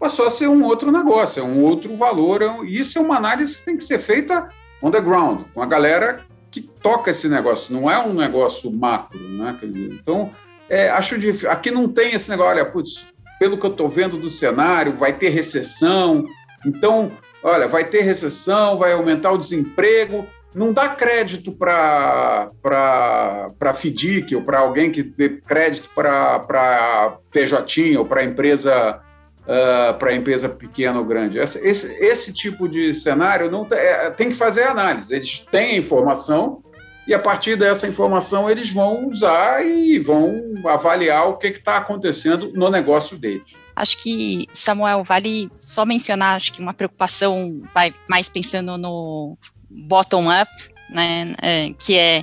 passou a ser um outro negócio, é um outro valor. É e isso é uma análise que tem que ser feita on the ground, com a galera que toca esse negócio, não é um negócio macro, né? Então, é, acho difícil. Aqui não tem esse negócio, olha, putz, pelo que eu estou vendo do cenário, vai ter recessão, então, olha, vai ter recessão, vai aumentar o desemprego. Não dá crédito para FDIC ou para alguém que dê crédito para PJ ou para empresa uh, para a empresa pequena ou grande. Esse, esse, esse, tipo de cenário não é, tem que fazer análise. Eles têm a informação e a partir dessa informação eles vão usar e vão avaliar o que está acontecendo no negócio deles. Acho que, Samuel, vale só mencionar, acho que uma preocupação, vai mais pensando no bottom-up, né, é, que é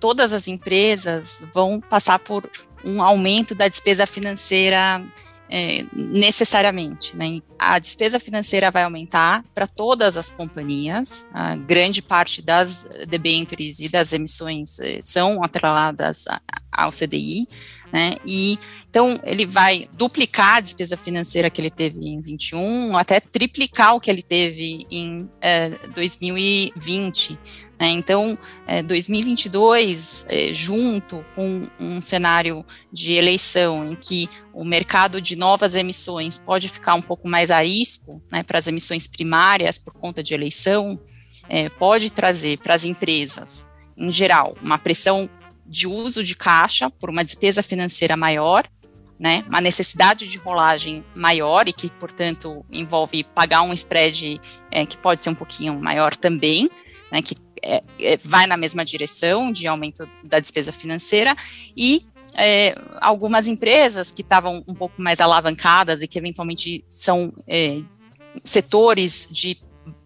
todas as empresas vão passar por um aumento da despesa financeira é, necessariamente. Né? A despesa financeira vai aumentar para todas as companhias, a grande parte das debêntures e das emissões é, são atreladas ao CDI, né? E então ele vai duplicar a despesa financeira que ele teve em 21, até triplicar o que ele teve em é, 2020. Né? Então, é, 2022, é, junto com um cenário de eleição em que o mercado de novas emissões pode ficar um pouco mais a risco né, para as emissões primárias por conta de eleição, pode trazer para as empresas, em geral, uma pressão de uso de caixa por uma despesa financeira maior, né, uma necessidade de rolagem maior e que, portanto, envolve pagar um spread é, que pode ser um pouquinho maior também, né, que é, é, vai na mesma direção de aumento da despesa financeira e é, algumas empresas que estavam um pouco mais alavancadas e que eventualmente são é, setores de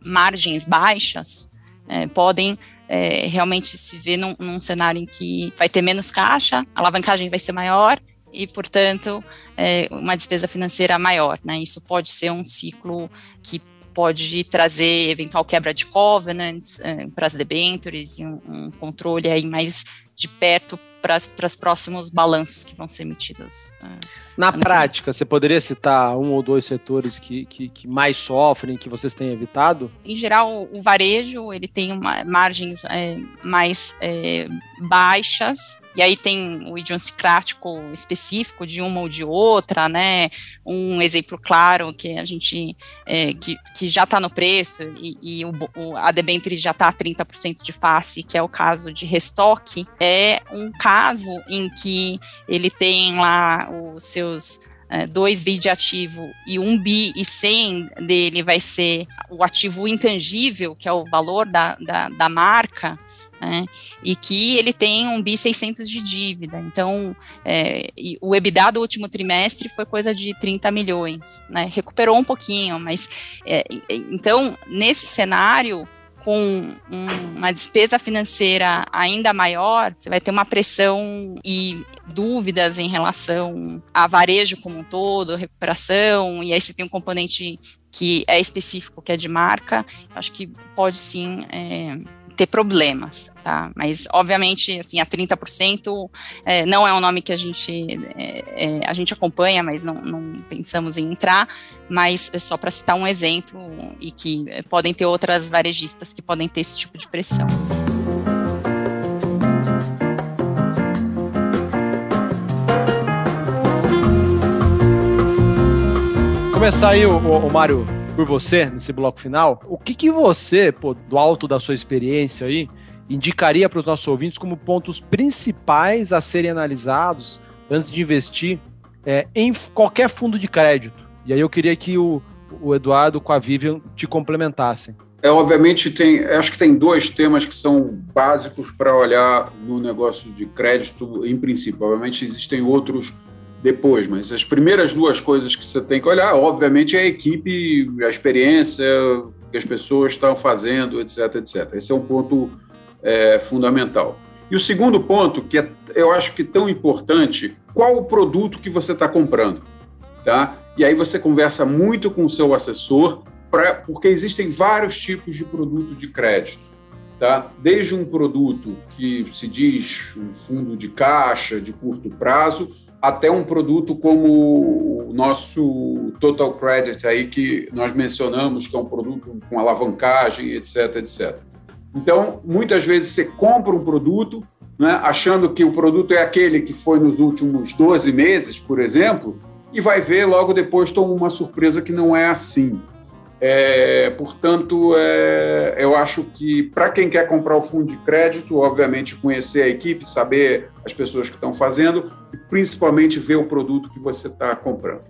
margens baixas é, podem é, realmente se ver num, num, cenário em que vai ter menos caixa, a alavancagem vai ser maior e, portanto, é, uma despesa financeira maior. Né? Isso pode ser um ciclo que pode trazer eventual quebra de covenants é, para as debentures e um, um controle aí mais de perto para os próximos balanços que vão ser emitidos. Uh, Na prática, você poderia citar um ou dois setores que, que, que, mais sofrem, que vocês têm evitado? Em geral, o varejo ele tem uma, margens é, mais é, baixas, e aí tem o idiosincrático específico de uma ou de outra, né? Um exemplo claro que a gente é, que, que já está no preço e, e o, o, a debenture já está a 30% de face, que é o caso de restock, é um caso em que ele tem lá os seus é, 2 bi de ativo e 1 um bi e 100 dele vai ser o ativo intangível, que é o valor da, da, da marca, né, e que ele tem um bi 600 de dívida. Então, é, o EBITDA do último trimestre foi coisa de 30 milhões, né, recuperou um pouquinho, mas é, então nesse cenário com um, uma despesa financeira ainda maior, você vai ter uma pressão e dúvidas em relação a varejo como um todo, recuperação, e aí você tem um componente que é específico, que é de marca, acho que pode sim é, ter problemas, tá? Mas, obviamente, assim, a 30% é, não é um nome que a gente, é, é, a gente acompanha, mas não, não, pensamos em entrar, mas é só para citar um exemplo e que podem ter outras varejistas que podem ter esse tipo de pressão. Começar aí, o, o, o Mário, por você nesse bloco final. O que, que você, pô, do alto da sua experiência aí, indicaria para os nossos ouvintes como pontos principais a serem analisados antes de investir é, em qualquer fundo de crédito? E aí eu queria que o, o Eduardo com a Vivian te complementassem. É, obviamente tem, acho que tem dois temas que são básicos para olhar no negócio de crédito em princípio. Obviamente existem outros depois, mas as primeiras duas coisas que você tem que olhar, obviamente, é a equipe, a experiência que as pessoas estão fazendo, etc, etc. Esse é um ponto é, fundamental. E o segundo ponto, que é, eu acho que tão importante, qual o produto que você está comprando, tá? E aí você conversa muito com o seu assessor pra, porque existem vários tipos de produto de crédito. Tá? Desde um produto que se diz um fundo de caixa de curto prazo, até um produto como o nosso Total Credit aí que nós mencionamos, que é um produto com alavancagem, etc, etc. Então, muitas vezes você compra um produto, né, achando que o produto é aquele que foi nos últimos 12 meses, por exemplo, e vai ver logo depois toma uma surpresa que não é assim. É, portanto, é, eu acho que para quem quer comprar o fundo de crédito, obviamente conhecer a equipe, saber as pessoas que estão fazendo e principalmente ver o produto que você está comprando.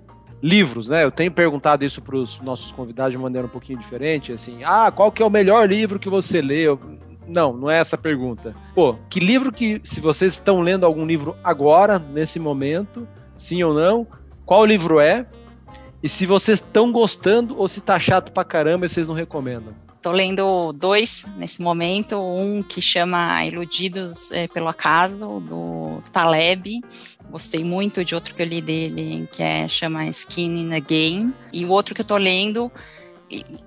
Livros, né? Eu tenho perguntado isso para os nossos convidados de maneira um pouquinho diferente, assim, ah, qual que é o melhor livro que você leu? Não, não é essa a pergunta. Pô, que livro que, se vocês estão lendo algum livro agora, nesse momento, sim ou não, qual livro é? E se vocês estão gostando ou se tá chato pra caramba e vocês não recomendam? Tô lendo dois nesse momento, um que chama Iludidos é, pelo Acaso, do Taleb. Gostei muito de outro que eu li dele, que é, chama Skin in the Game. E o outro que eu tô lendo,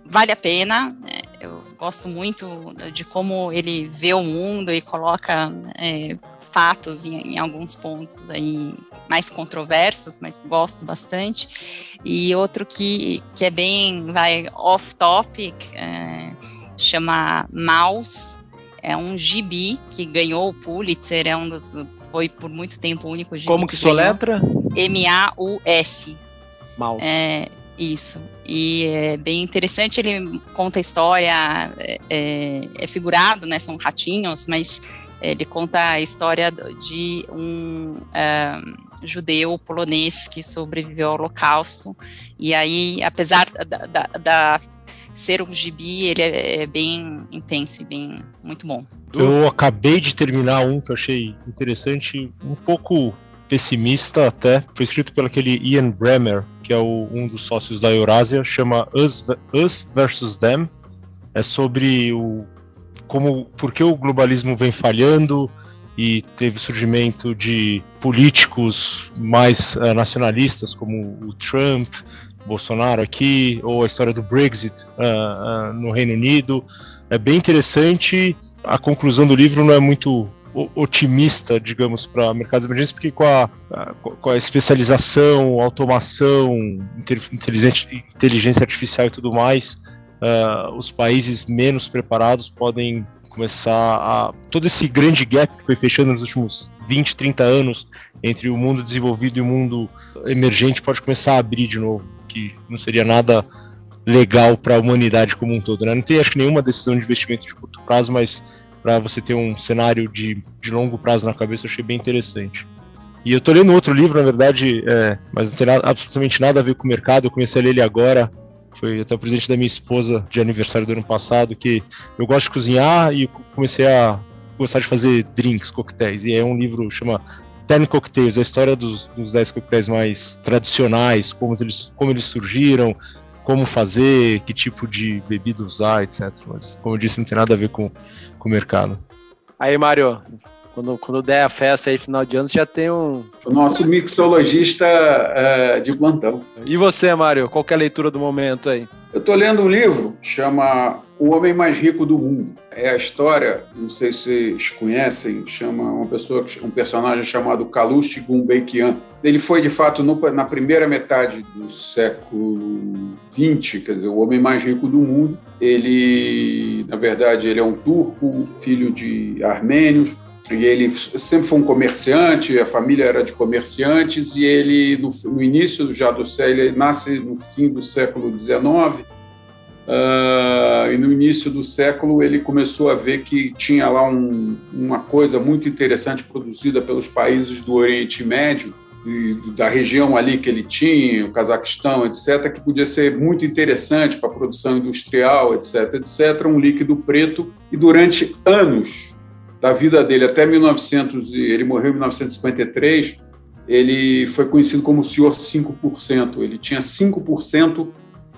vale a pena, é, eu gosto muito de como ele vê o mundo e coloca é, fatos em, em, alguns pontos aí mais controversos, mas gosto bastante. E outro que, que é bem vai off topic é, chama Mouse. É um gibi que ganhou o Pulitzer, é um dos foi por muito tempo o único gibi. Como que, que soletra? M-A-U-S. Mouse. É, isso. E é bem interessante, ele conta a história, é, é, é figurado, né? São ratinhos, mas ele conta a história de um é, judeu polonês que sobreviveu ao Holocausto. E aí, apesar da, da, da ser um gibi, ele é, é bem intenso e bem muito bom. Eu acabei de terminar um que eu achei interessante, um pouco pessimista até. Foi escrito pelo aquele Ian Bremmer, que é o, um dos sócios da Eurásia, chama Us, Us versus Them. É sobre o como por que o globalismo vem falhando e teve surgimento de políticos mais uh, nacionalistas como o Trump, Bolsonaro aqui, ou a história do Brexit uh, uh, no Reino Unido. É bem interessante. A conclusão do livro não é muito otimista, digamos, para mercados emergentes, porque com a, com a especialização, automação, inteligência artificial e tudo mais, uh, os países menos preparados podem começar a. Todo esse grande gap que foi fechando nos últimos 20, 30 anos entre o mundo desenvolvido e o mundo emergente pode começar a abrir de novo, que não seria nada legal para a humanidade como um todo. Né? Não tem, acho que, nenhuma decisão de investimento de curto prazo, mas para você ter um cenário de, de longo prazo na cabeça, eu achei bem interessante. E eu tô lendo outro livro, na verdade, é, mas não tem nada, absolutamente nada a ver com o mercado. Eu comecei a ler ele agora. Foi até o presente da minha esposa de aniversário do ano passado, que eu gosto de cozinhar e comecei a gostar de fazer drinks, coquetéis. E é um livro chama Ten Cocktails, a história dos, dos 10 coquetéis mais tradicionais, como eles, como eles surgiram, como fazer, que tipo de bebida usar, etc. Mas, como eu disse, não tem nada a ver com, com o mercado. Aí, Mário, quando, quando der a festa aí, final de ano, você já tem um. O nosso mixologista uh, de plantão. E você, Mário, qual é a leitura do momento aí? Eu estou lendo um livro chama O Homem Mais Rico do Mundo. É a história, não sei se vocês conhecem, chama uma pessoa, um personagem chamado Kalush Gumbeikian. Ele foi, de fato, no, na primeira metade do século XX, quer dizer, o homem mais rico do mundo. Ele, na verdade, ele é um turco, filho de armênios, e ele sempre foi um comerciante, a família era de comerciantes, e ele, no, no início já do século, ele nasce no fim do século XIX, uh, ah, e no início do século ele começou a ver que tinha lá um, uma coisa muito interessante produzida pelos países do Oriente Médio, da região ali que ele tinha, o Cazaquistão, etc., que podia ser muito interessante para a produção industrial, etc., etc., um líquido preto. E durante anos da vida dele, até 1900, ele morreu em 1953, ele foi conhecido como o senhor 5%. Ele tinha 5%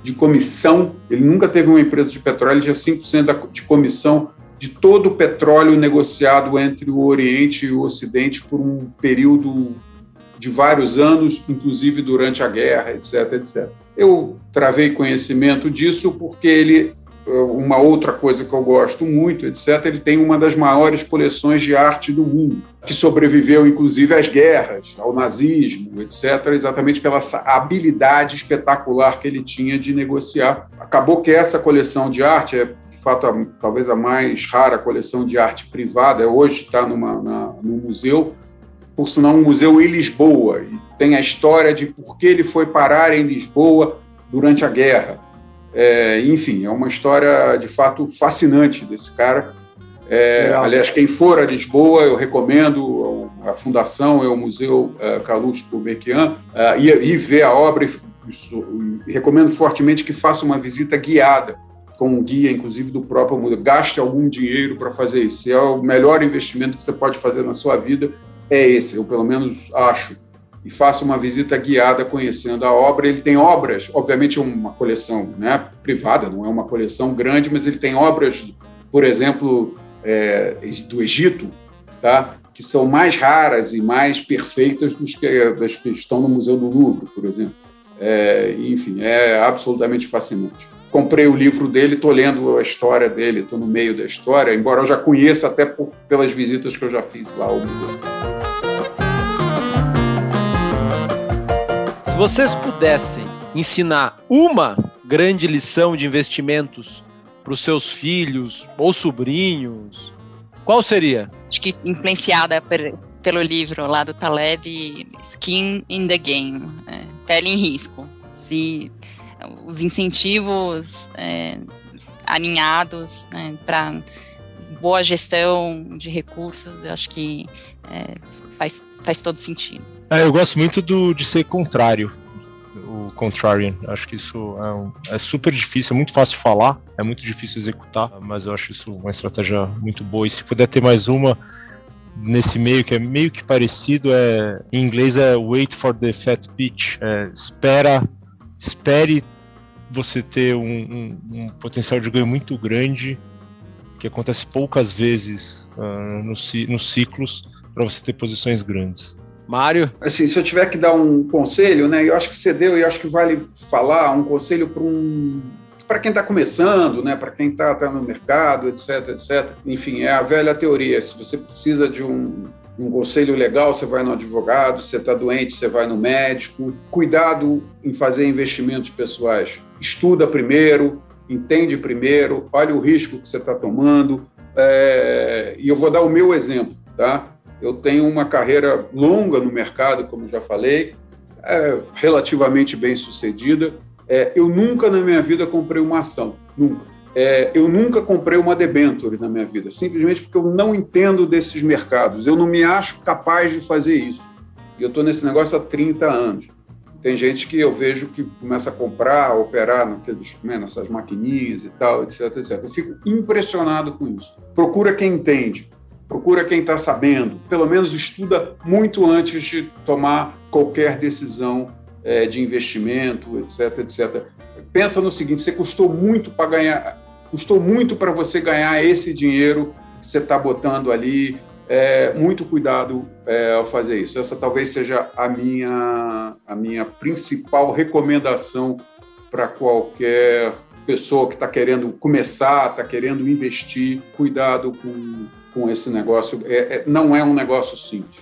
de comissão, ele nunca teve uma empresa de petróleo, ele tinha 5% de comissão de todo o petróleo negociado entre o Oriente e o Ocidente por um período de vários anos, inclusive durante a guerra, etc, etc. Eu travei conhecimento disso porque ele, uma outra coisa que eu gosto muito, etc, ele tem uma das maiores coleções de arte do mundo, que sobreviveu inclusive às guerras, ao nazismo, etc, exatamente pela habilidade espetacular que ele tinha de negociar. Acabou que essa coleção de arte é de fato, a, talvez a mais rara coleção de arte privada, hoje está no museu, por sinal, um museu em Lisboa, e tem a história de por que ele foi parar em Lisboa durante a guerra. É, enfim, é uma história de fato fascinante desse cara. É, aliás, quem for a Lisboa, eu recomendo a fundação, é o Museu é, Calouste Gulbenkian, é, e, e ver a obra. E, e, recomendo fortemente que faça uma visita guiada com um guia, inclusive do próprio museu. Gaste algum dinheiro para fazer isso. É o melhor investimento que você pode fazer na sua vida é esse, eu pelo menos acho. E faça uma visita guiada conhecendo a obra. Ele tem obras, obviamente, é uma coleção né, privada, não é uma coleção grande, mas ele tem obras, por exemplo, é, do Egito, tá? que são mais raras e mais perfeitas dos que, das que estão no Museu do Louvre, por exemplo. É, enfim, é absolutamente fascinante. Comprei o livro dele, estou lendo a história dele, estou no meio da história, embora eu já conheça até por, pelas visitas que eu já fiz lá ao museu. Se vocês pudessem ensinar uma grande lição de investimentos para os seus filhos ou sobrinhos, qual seria? Acho que influenciada per, pelo livro lá do Taleb, Skin in the Game, é, pele em risco. Se os incentivos é, alinhados né, para boa gestão de recursos, eu acho que é, faz, faz todo sentido. É, eu gosto muito do, de ser contrário, o contrarian. Acho que isso é, um, é, super difícil, é muito fácil falar, é muito difícil executar, mas eu acho isso uma estratégia muito boa. E se puder ter mais uma nesse meio que é meio que parecido, é em inglês é wait for the fat pitch, é, espera, espere você ter um, um, um, potencial de ganho muito grande que acontece poucas vezes uh, nos, nos ciclos para você ter posições grandes. Mário? Assim, se eu tiver que dar um conselho, né, eu acho que você deu e acho que vale falar um conselho para um para quem está começando, né, para quem está tá no mercado, etc, etc. Enfim, é a velha teoria. Se você precisa de um, um conselho legal, você vai no advogado. Se está doente, você vai no médico. Cuidado em fazer investimentos pessoais. Estuda primeiro, entende primeiro, olha o risco que você está tomando. É... E eu vou dar o meu exemplo, tá? Eu tenho uma carreira longa no mercado, como já falei, é, relativamente bem sucedida. É, eu nunca na minha vida comprei uma ação, nunca. É, eu nunca comprei uma debenture na minha vida, simplesmente porque eu não entendo desses mercados. Eu não me acho capaz de fazer isso. E eu estou nesse negócio há 30 anos. Tem gente que eu vejo que começa a comprar, a operar naqueles, né, nessas maquininhas e tal, etc, etc. Eu fico impressionado com isso. Procura quem entende procura quem está sabendo, pelo menos estuda muito antes de tomar qualquer decisão é, de investimento, etc, etc. Pensa no seguinte: você custou muito para ganhar, custou muito para você ganhar esse dinheiro que você está botando ali. É, muito cuidado é, ao fazer isso. Essa talvez seja a minha, a minha principal recomendação para qualquer pessoa que está querendo começar, está querendo investir. Cuidado com com esse negócio. É, é, não é um negócio simples.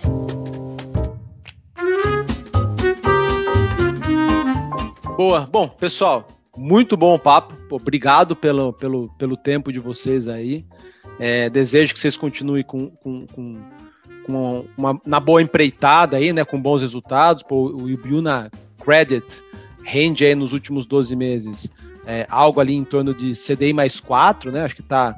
Boa. Bom, pessoal, muito bom o papo. Obrigado pelo, pelo, pelo tempo de vocês aí. É, desejo que vocês continuem com, com, com, com uma, na boa empreitada aí, né? Com bons resultados. Pô, o Ibiuna Credit rende aí nos últimos 12 meses é, algo ali em torno de CDI mais 4, né? Acho que está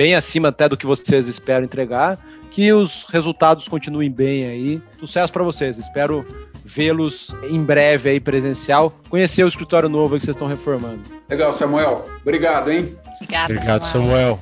bem acima até do que vocês esperam entregar. Que os resultados continuem bem aí. Sucesso para vocês. Espero vê-los em breve aí presencial, conhecer o escritório novo que vocês estão reformando. Legal, Samuel. Obrigado, hein? Obrigada, Obrigado, Samuel.